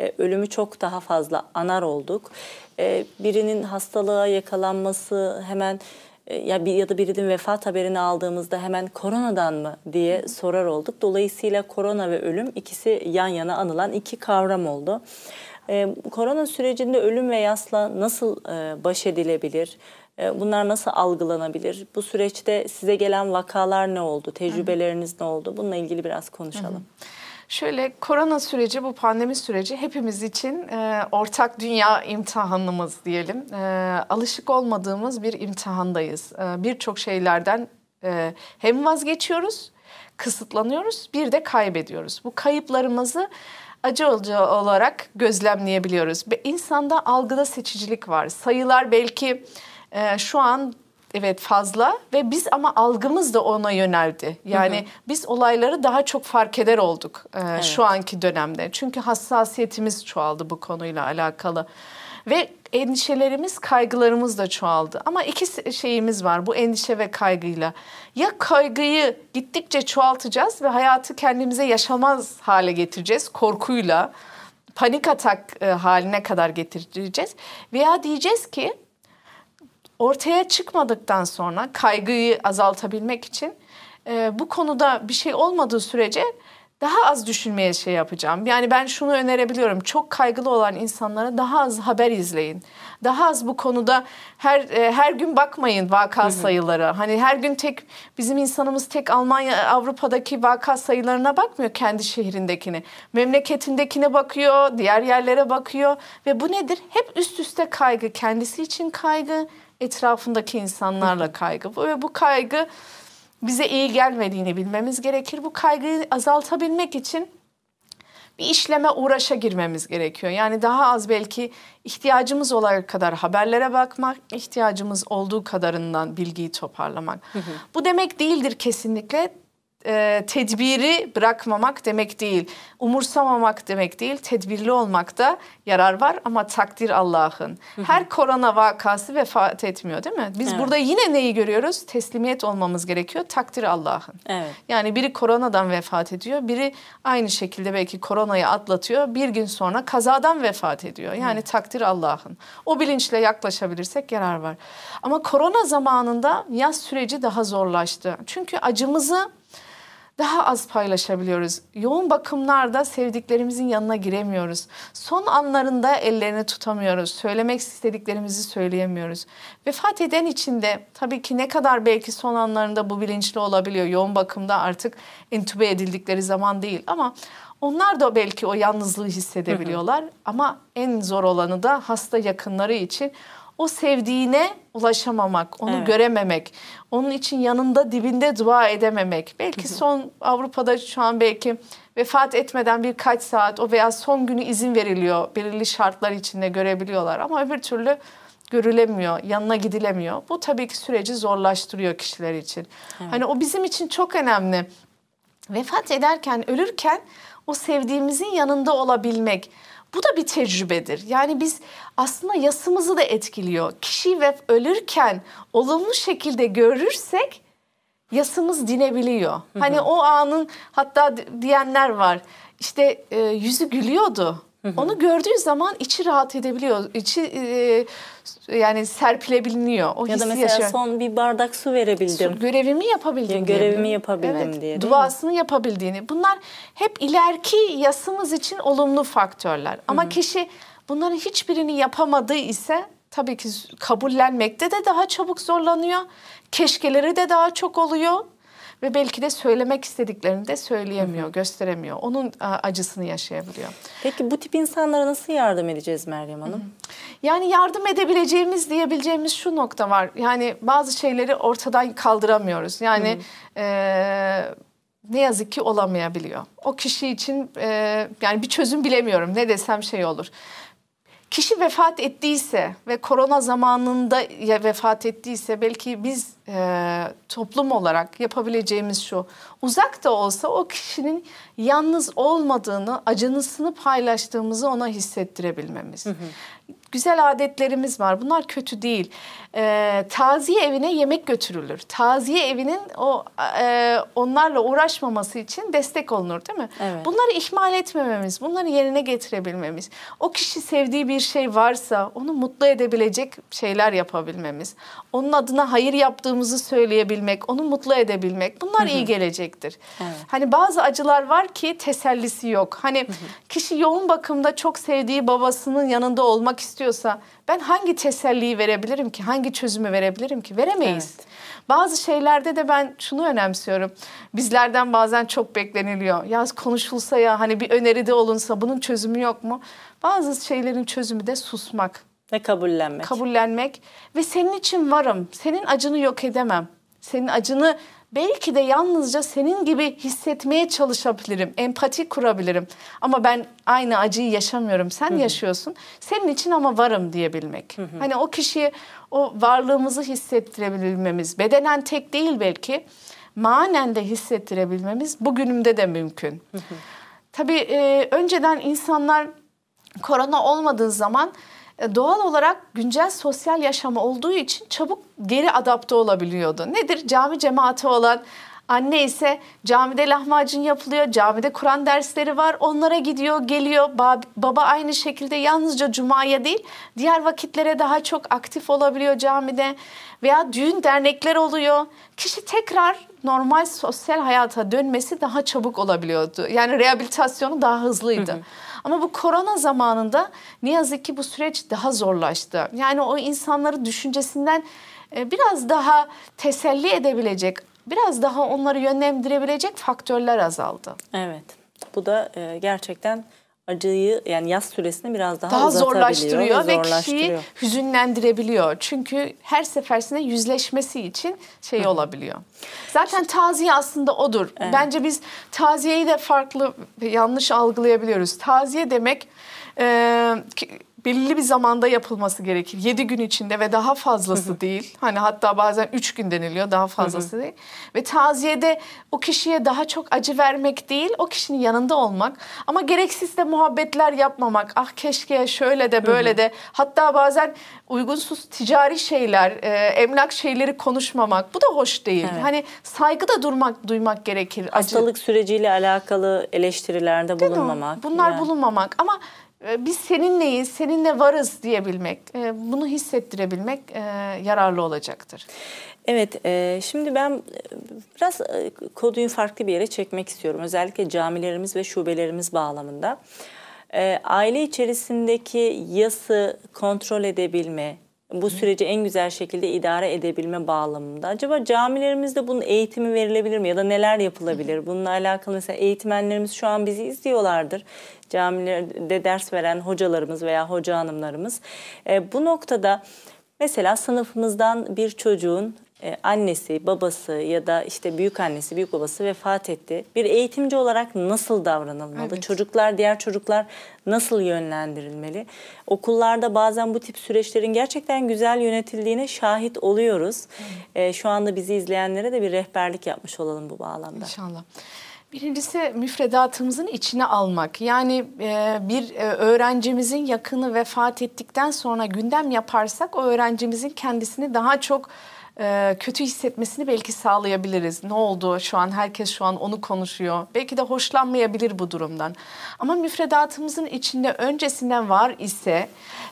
e, ölümü çok daha fazla anar olduk. E, birinin hastalığa yakalanması hemen e, ya bir ya da birinin vefat haberini aldığımızda hemen koronadan mı diye sorar olduk. Dolayısıyla korona ve ölüm ikisi yan yana anılan iki kavram oldu. E, korona sürecinde ölüm ve yasla nasıl e, baş edilebilir? E, bunlar nasıl algılanabilir? Bu süreçte size gelen vakalar ne oldu? Tecrübeleriniz ne oldu? Bununla ilgili biraz konuşalım. Hı hı. Şöyle korona süreci, bu pandemi süreci hepimiz için e, ortak dünya imtihanımız diyelim. E, alışık olmadığımız bir imtihandayız. E, Birçok şeylerden e, hem vazgeçiyoruz, kısıtlanıyoruz, bir de kaybediyoruz. Bu kayıplarımızı acı olarak gözlemleyebiliyoruz. İnsanda algıda seçicilik var. Sayılar belki e, şu an evet fazla ve biz ama algımız da ona yöneldi. Yani hı hı. biz olayları daha çok fark eder olduk e, evet. şu anki dönemde. Çünkü hassasiyetimiz çoğaldı bu konuyla alakalı. Ve endişelerimiz, kaygılarımız da çoğaldı. Ama iki şeyimiz var bu endişe ve kaygıyla. Ya kaygıyı gittikçe çoğaltacağız ve hayatı kendimize yaşamaz hale getireceğiz korkuyla. Panik atak e, haline kadar getireceğiz. Veya diyeceğiz ki ortaya çıkmadıktan sonra kaygıyı azaltabilmek için e, bu konuda bir şey olmadığı sürece daha az düşünmeye şey yapacağım. Yani ben şunu önerebiliyorum. Çok kaygılı olan insanlara daha az haber izleyin. Daha az bu konuda her e, her gün bakmayın vaka sayıları. Hani her gün tek bizim insanımız tek Almanya Avrupa'daki vaka sayılarına bakmıyor kendi şehrindekini. Memleketindekine bakıyor, diğer yerlere bakıyor ve bu nedir? Hep üst üste kaygı, kendisi için kaygı, etrafındaki insanlarla kaygı. Ve bu kaygı bize iyi gelmediğini bilmemiz gerekir. Bu kaygıyı azaltabilmek için bir işleme uğraşa girmemiz gerekiyor. Yani daha az belki ihtiyacımız olacak kadar haberlere bakmak, ihtiyacımız olduğu kadarından bilgiyi toparlamak. Hı hı. Bu demek değildir kesinlikle e, tedbiri bırakmamak demek değil. Umursamamak demek değil. Tedbirli olmakta yarar var ama takdir Allah'ın. Her korona vakası vefat etmiyor değil mi? Biz evet. burada yine neyi görüyoruz? Teslimiyet olmamız gerekiyor. Takdir Allah'ın. Evet. Yani biri koronadan vefat ediyor. Biri aynı şekilde belki koronayı atlatıyor. Bir gün sonra kazadan vefat ediyor. Yani evet. takdir Allah'ın. O bilinçle yaklaşabilirsek yarar var. Ama korona zamanında yaz süreci daha zorlaştı. Çünkü acımızı daha az paylaşabiliyoruz. Yoğun bakımlarda sevdiklerimizin yanına giremiyoruz. Son anlarında ellerini tutamıyoruz. Söylemek istediklerimizi söyleyemiyoruz. Vefat eden için de tabii ki ne kadar belki son anlarında bu bilinçli olabiliyor. Yoğun bakımda artık entübe edildikleri zaman değil ama onlar da belki o yalnızlığı hissedebiliyorlar. Hı hı. Ama en zor olanı da hasta yakınları için o sevdiğine ulaşamamak, onu evet. görememek, onun için yanında dibinde dua edememek. Belki son Avrupa'da şu an belki vefat etmeden birkaç saat o veya son günü izin veriliyor. Belirli şartlar içinde görebiliyorlar ama öbür türlü görülemiyor, yanına gidilemiyor. Bu tabii ki süreci zorlaştırıyor kişiler için. Evet. Hani o bizim için çok önemli. Vefat ederken, ölürken o sevdiğimizin yanında olabilmek Bu da bir tecrübedir. Yani biz aslında yasımızı da etkiliyor. Kişi ve ölürken olumlu şekilde görürsek yasımız dinebiliyor. Hani o anın hatta diyenler var. İşte e, yüzü gülüyordu. Onu gördüğü zaman içi rahat edebiliyor. İçi e, yani serpilebiliyor. O Ya da mesela yaşıyor. son bir bardak su verebildim. Görevimi yapabildim. Ya diye. görevimi yapabildim evet, diye, değil mi? Duasını yapabildiğini. Bunlar hep ileriki yasımız için olumlu faktörler. Ama kişi bunların hiçbirini yapamadığı ise tabii ki kabullenmekte de daha çabuk zorlanıyor. Keşkeleri de daha çok oluyor. Ve belki de söylemek istediklerini de söyleyemiyor, gösteremiyor. Onun acısını yaşayabiliyor. Peki bu tip insanlara nasıl yardım edeceğiz Meryem Hanım? Yani yardım edebileceğimiz diyebileceğimiz şu nokta var. Yani bazı şeyleri ortadan kaldıramıyoruz. Yani ne yazık ki olamayabiliyor. O kişi için eee, yani bir çözüm bilemiyorum. Ne desem şey olur. Kişi vefat ettiyse ve korona zamanında vefat ettiyse belki biz eee, toplum olarak yapabileceğimiz şu. Uzak da olsa o kişinin yalnız olmadığını, acınısını paylaştığımızı ona hissettirebilmemiz. Güzel adetlerimiz var. Bunlar kötü değil. Eee, taziye evine yemek götürülür. Taziye evinin o eee, onlarla uğraşmaması için destek olunur değil mi? Evet. Bunları ihmal etmememiz, bunları yerine getirebilmemiz. O kişi sevdiği bir şey varsa onu mutlu edebilecek şeyler yapabilmemiz. Onun adına hayır yaptığımızı söyleyebilmek, onu mutlu edebilmek. Bunlar iyi gelecektir. Evet. Hani bazı acılar var ki tesellisi yok. Hani kişi yoğun bakımda çok sevdiği babasının yanında olmak istiyorsa ben hangi teselliyi verebilirim ki? Hangi çözümü verebilirim ki? Veremeyiz. Evet. Bazı şeylerde de ben şunu önemsiyorum. Bizlerden bazen çok bekleniliyor. Ya konuşulsa ya hani bir öneride olunsa bunun çözümü yok mu? Bazı şeylerin çözümü de susmak, Ve kabullenmek. kabullenmek ve senin için varım. Senin acını yok edemem. Senin acını belki de yalnızca senin gibi hissetmeye çalışabilirim. Empati kurabilirim. Ama ben aynı acıyı yaşamıyorum. Sen yaşıyorsun. Senin için ama varım diyebilmek. Hani o kişiye o varlığımızı hissettirebilmemiz. Bedenen tek değil belki. Manen de hissettirebilmemiz bugünümde de mümkün. Tabii e, önceden insanlar korona olmadığı zaman doğal olarak güncel sosyal yaşamı olduğu için çabuk geri adapte olabiliyordu. Nedir? Cami cemaati olan anne ise camide lahmacun yapılıyor, camide Kur'an dersleri var, onlara gidiyor, geliyor. Ba- baba aynı şekilde yalnızca cumaya değil, diğer vakitlere daha çok aktif olabiliyor camide veya düğün dernekler oluyor. Kişi tekrar normal sosyal hayata dönmesi daha çabuk olabiliyordu. Yani rehabilitasyonu daha hızlıydı. Ama bu korona zamanında ne yazık ki bu süreç daha zorlaştı. Yani o insanları düşüncesinden e, biraz daha teselli edebilecek, biraz daha onları yönlendirebilecek faktörler azaldı. Evet. Bu da e, gerçekten acıyı yani yaz süresini biraz daha, Daha zorlaştırıyor ve kişiyi zorlaştırıyor. hüzünlendirebiliyor. Çünkü her seferinde yüzleşmesi için şey olabiliyor. Zaten taziye aslında odur. Bence biz taziyeyi de farklı yanlış algılayabiliyoruz. Taziye demek e, ki- belirli bir zamanda yapılması gerekir. 7 gün içinde ve daha fazlası değil. Hani hatta bazen 3 gün deniliyor daha fazlası değil. Ve taziyede o kişiye daha çok acı vermek değil, o kişinin yanında olmak. Ama gereksiz de muhabbetler yapmamak. Ah keşke şöyle de böyle de. Hatta bazen uygunsuz ticari şeyler, e, emlak şeyleri konuşmamak. Bu da hoş değil. Evet. Hani saygı da durmak, duymak gerekir. Acı- Hastalık süreciyle alakalı eleştirilerde Değil mi? bulunmamak. Bunlar yani. bulunmamak ama biz seninleyiz, seninle varız diyebilmek, e, bunu hissettirebilmek e, yararlı olacaktır. Evet, e, şimdi ben biraz konuyu farklı bir yere çekmek istiyorum. Özellikle camilerimiz ve şubelerimiz bağlamında. Aile içerisindeki yası kontrol edebilme, bu süreci en güzel şekilde idare edebilme bağlamında. Acaba camilerimizde bunun eğitimi verilebilir mi ya da neler yapılabilir? Bununla alakalı mesela eğitmenlerimiz şu an bizi izliyorlardır. Camilerde ders veren hocalarımız veya hoca hanımlarımız. E, bu noktada mesela sınıfımızdan bir çocuğun e, annesi, babası ya da işte büyük annesi, büyük babası vefat etti. Bir eğitimci olarak nasıl davranılmalı? Evet. Çocuklar, diğer çocuklar nasıl yönlendirilmeli? Okullarda bazen bu tip süreçlerin gerçekten güzel yönetildiğine şahit oluyoruz. E, şu anda bizi izleyenlere de bir rehberlik yapmış olalım bu bağlamda. İnşallah. Birincisi müfredatımızın içine almak. Yani e, bir e, öğrencimizin yakını vefat ettikten sonra gündem yaparsak o öğrencimizin kendisini daha çok e, kötü hissetmesini belki sağlayabiliriz. Ne oldu şu an herkes şu an onu konuşuyor. Belki de hoşlanmayabilir bu durumdan. Ama müfredatımızın içinde öncesinden var ise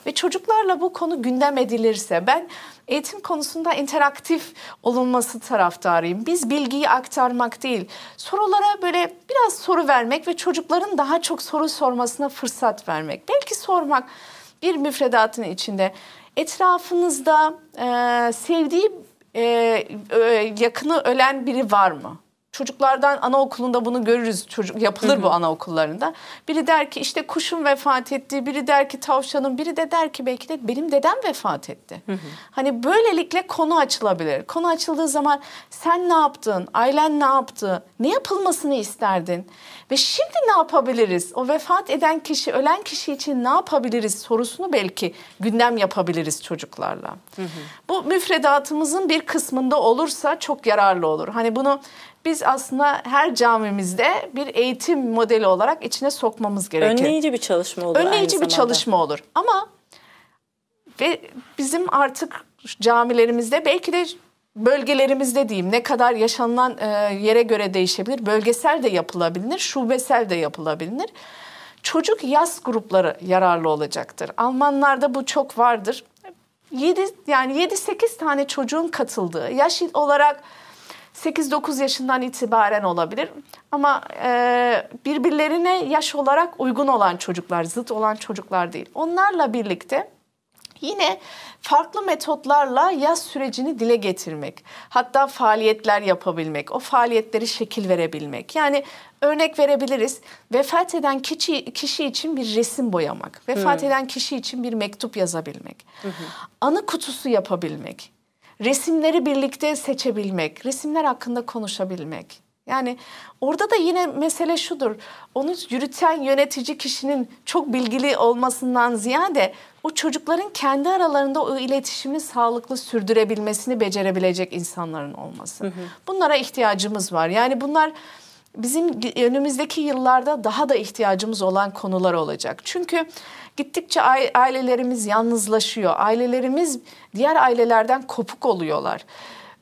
ve çocuklarla bu konu gündem edilirse ben eğitim konusunda interaktif olunması taraftarıyım. Biz bilgiyi aktarmak değil, sorulara böyle biraz soru vermek ve çocukların daha çok soru sormasına fırsat vermek. Belki sormak bir müfredatın içinde etrafınızda e, sevdiği e, yakını ölen biri var mı? Çocuklardan anaokulunda bunu görürüz. Çocuk yapılır hı hı. bu anaokullarında. Biri der ki işte kuşum vefat etti, biri der ki tavşanım, biri de der ki belki de benim dedem vefat etti. Hı hı. Hani böylelikle konu açılabilir. Konu açıldığı zaman sen ne yaptın? Ailen ne yaptı? Ne yapılmasını isterdin? Ve şimdi ne yapabiliriz? O vefat eden kişi, ölen kişi için ne yapabiliriz sorusunu belki gündem yapabiliriz çocuklarla. Hı hı. Bu müfredatımızın bir kısmında olursa çok yararlı olur. Hani bunu biz aslında her camimizde bir eğitim modeli olarak içine sokmamız gerekir. Önleyici bir çalışma olur. Önleyici bir çalışma olur. Ama ve bizim artık camilerimizde belki de bölgelerimizde diyeyim ne kadar yaşanılan e, yere göre değişebilir. Bölgesel de yapılabilir, şubesel de yapılabilir. Çocuk yaz grupları yararlı olacaktır. Almanlarda bu çok vardır. 7 yani 7-8 tane çocuğun katıldığı yaş olarak 8-9 yaşından itibaren olabilir. Ama e, birbirlerine yaş olarak uygun olan çocuklar, zıt olan çocuklar değil. Onlarla birlikte yine farklı metotlarla yaz sürecini dile getirmek. Hatta faaliyetler yapabilmek, o faaliyetleri şekil verebilmek. Yani örnek verebiliriz. Vefat eden kişi, kişi için bir resim boyamak. Vefat hmm. eden kişi için bir mektup yazabilmek. Hmm. Anı kutusu yapabilmek resimleri birlikte seçebilmek, resimler hakkında konuşabilmek. Yani orada da yine mesele şudur. Onu yürüten yönetici kişinin çok bilgili olmasından ziyade o çocukların kendi aralarında o iletişimi sağlıklı sürdürebilmesini becerebilecek insanların olması. Hı hı. Bunlara ihtiyacımız var. Yani bunlar bizim önümüzdeki yıllarda daha da ihtiyacımız olan konular olacak. Çünkü Gittikçe ailelerimiz yalnızlaşıyor. Ailelerimiz diğer ailelerden kopuk oluyorlar.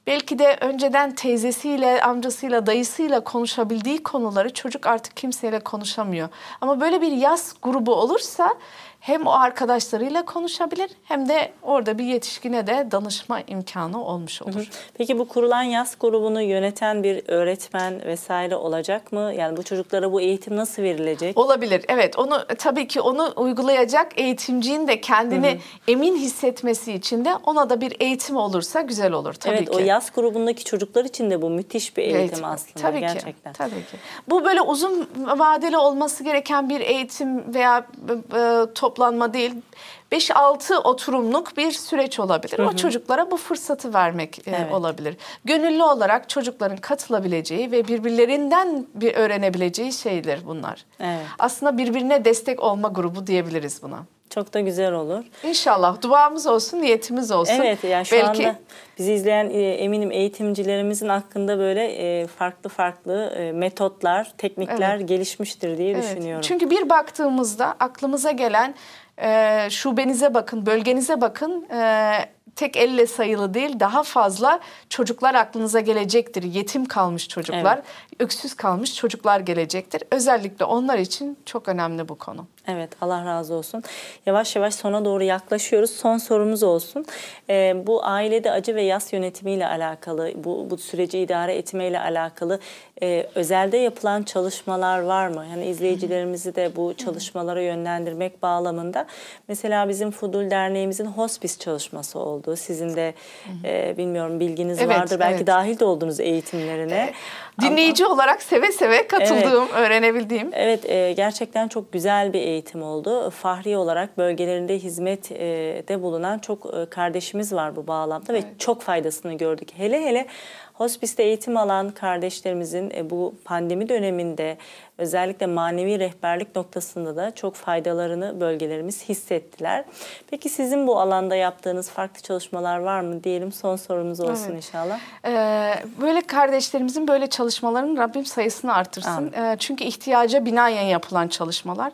Belki de önceden teyzesiyle, amcasıyla, dayısıyla konuşabildiği konuları çocuk artık kimseyle konuşamıyor. Ama böyle bir yaz grubu olursa hem o arkadaşlarıyla konuşabilir hem de orada bir yetişkine de danışma imkanı olmuş olur. Peki bu kurulan yaz grubunu yöneten bir öğretmen vesaire olacak mı? Yani bu çocuklara bu eğitim nasıl verilecek? Olabilir. Evet. Onu tabii ki onu uygulayacak eğitimcinin de kendini hı hı. emin hissetmesi için de ona da bir eğitim olursa güzel olur tabii evet, ki. Evet o yaz grubundaki çocuklar için de bu müthiş bir eğitim, eğitim. aslında tabii gerçekten. Ki, tabii ki. Bu böyle uzun vadeli olması gereken bir eğitim veya e, toplanma değil 5-6 oturumluk bir süreç olabilir. Hı hı. O çocuklara bu fırsatı vermek e, evet. olabilir. Gönüllü olarak çocukların katılabileceği ve birbirlerinden bir öğrenebileceği şeyler bunlar. Evet. Aslında birbirine destek olma grubu diyebiliriz buna. Çok da güzel olur. İnşallah duamız olsun, niyetimiz olsun. Evet yani şu Belki... anda bizi izleyen e, eminim eğitimcilerimizin hakkında böyle e, farklı farklı e, metotlar, teknikler evet. gelişmiştir diye evet. düşünüyorum. Çünkü bir baktığımızda aklımıza gelen e, şubenize bakın, bölgenize bakın. E, tek elle sayılı değil daha fazla çocuklar aklınıza gelecektir. Yetim kalmış çocuklar, evet. öksüz kalmış çocuklar gelecektir. Özellikle onlar için çok önemli bu konu. Evet Allah razı olsun. Yavaş yavaş sona doğru yaklaşıyoruz. Son sorumuz olsun. Ee, bu ailede acı ve yas yönetimiyle alakalı, bu, bu süreci idare etmeyle alakalı e, özelde yapılan çalışmalar var mı? Yani izleyicilerimizi de bu çalışmalara yönlendirmek bağlamında. Mesela bizim Fudul Derneğimizin hospice çalışması oldu. Sizin de e, bilmiyorum bilginiz evet, vardır. Belki evet. dahil de oldunuz eğitimlerine. Dinleyici Ama, olarak seve seve katıldığım, evet, öğrenebildiğim. Evet, e, gerçekten çok güzel bir eğitim oldu. Fahri olarak bölgelerinde hizmette bulunan çok e, kardeşimiz var bu bağlamda evet. ve çok faydasını gördük. Hele hele Hospiste eğitim alan kardeşlerimizin e, bu pandemi döneminde özellikle manevi rehberlik noktasında da çok faydalarını bölgelerimiz hissettiler. Peki sizin bu alanda yaptığınız farklı çalışmalar var mı diyelim son sorumuz olsun Evet. inşallah. Ee, böyle kardeşlerimizin böyle çalışmalarının Rabbim sayısını artırsın. Ee, çünkü ihtiyaca binaen yapılan çalışmalar.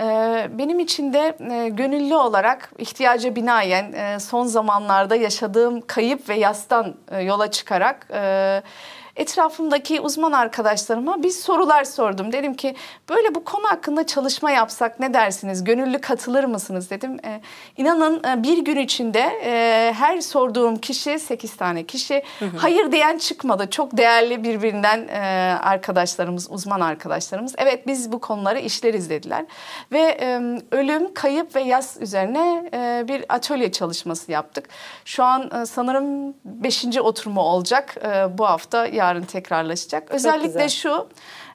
Ee, benim için de e, gönüllü olarak ihtiyaca binaen e, son zamanlarda yaşadığım kayıp ve yastan e, yola çıkarak etrafımdaki uzman arkadaşlarıma bir sorular sordum. Dedim ki böyle bu konu hakkında çalışma yapsak ne dersiniz? Gönüllü katılır mısınız dedim. E, inanın e, bir gün içinde e, her sorduğum kişi 8 tane kişi hayır diyen çıkmadı. Çok değerli birbirinden e, arkadaşlarımız, uzman arkadaşlarımız. Evet biz bu konuları işleriz dediler. Ve e, ölüm, kayıp ve yas üzerine e, bir atölye çalışması yaptık. Şu an e, sanırım 5. oturumu olacak. E, bu hafta yarın tekrarlaşacak. Özellikle şu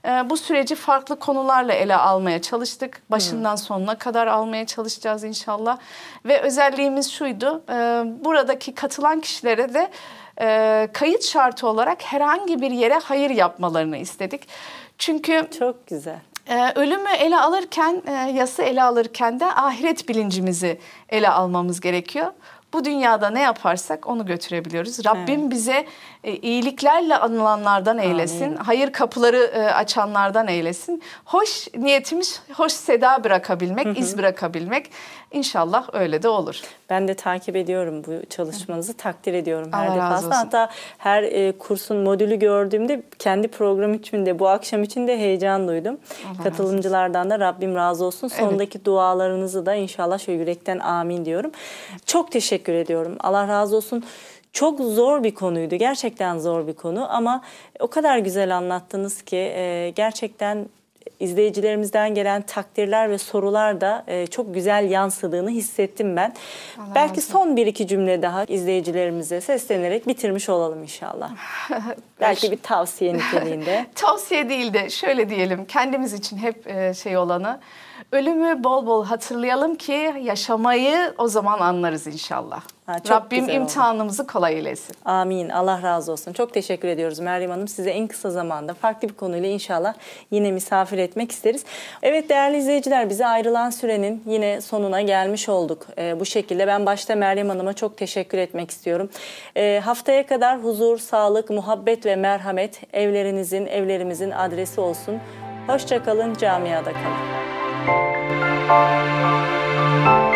e, bu süreci farklı konularla ele almaya çalıştık. Başından sonuna kadar almaya çalışacağız inşallah. Ve özelliğimiz şuydu. e, buradaki katılan kişilere de e, kayıt şartı olarak herhangi bir yere hayır yapmalarını istedik. Çünkü Çok güzel. ee, ölümü ele alırken, e, yası ele alırken de ahiret bilincimizi ele almamız gerekiyor. Bu dünyada ne yaparsak onu götürebiliyoruz. Rabbim bize e, iyiliklerle anılanlardan eylesin. Amin. Hayır kapıları e, açanlardan eylesin. Hoş niyetimiz hoş seda bırakabilmek, iz bırakabilmek. İnşallah öyle de olur. Ben de takip ediyorum bu çalışmanızı, takdir ediyorum her Allah defasında. Hatta her e, kursun modülü gördüğümde kendi program için de bu akşam için de heyecan duydum. razı Katılımcılardan da Rabbim razı olsun. Sondaki dualarınızı da inşallah şöyle yürekten amin diyorum. Çok teşekkür ediyorum. Allah razı olsun. Çok zor bir konuydu. Gerçekten zor bir konu ama o kadar güzel anlattınız ki e, gerçekten izleyicilerimizden gelen takdirler ve sorular da e, çok güzel yansıdığını hissettim ben. Allah Belki razı son bir iki cümle daha izleyicilerimize seslenerek bitirmiş olalım inşallah. Belki bir tavsiye niteliğinde. Tavsiye değil de şöyle diyelim kendimiz için hep e, şey olanı ölümü bol bol hatırlayalım ki yaşamayı o zaman anlarız inşallah. Ha, Rabbim imtihanımızı kolay eylesin. Amin. Allah razı olsun. Çok teşekkür ediyoruz Meryem Hanım. Size en kısa zamanda farklı bir konuyla inşallah yine misafir etmek isteriz. Evet değerli izleyiciler bize ayrılan sürenin yine sonuna gelmiş olduk. Ee, bu şekilde ben başta Meryem Hanım'a çok teşekkür etmek istiyorum. Ee, haftaya kadar huzur, sağlık, muhabbet ve merhamet evlerinizin, evlerimizin adresi olsun. Hoşçakalın, camiada kalın. Música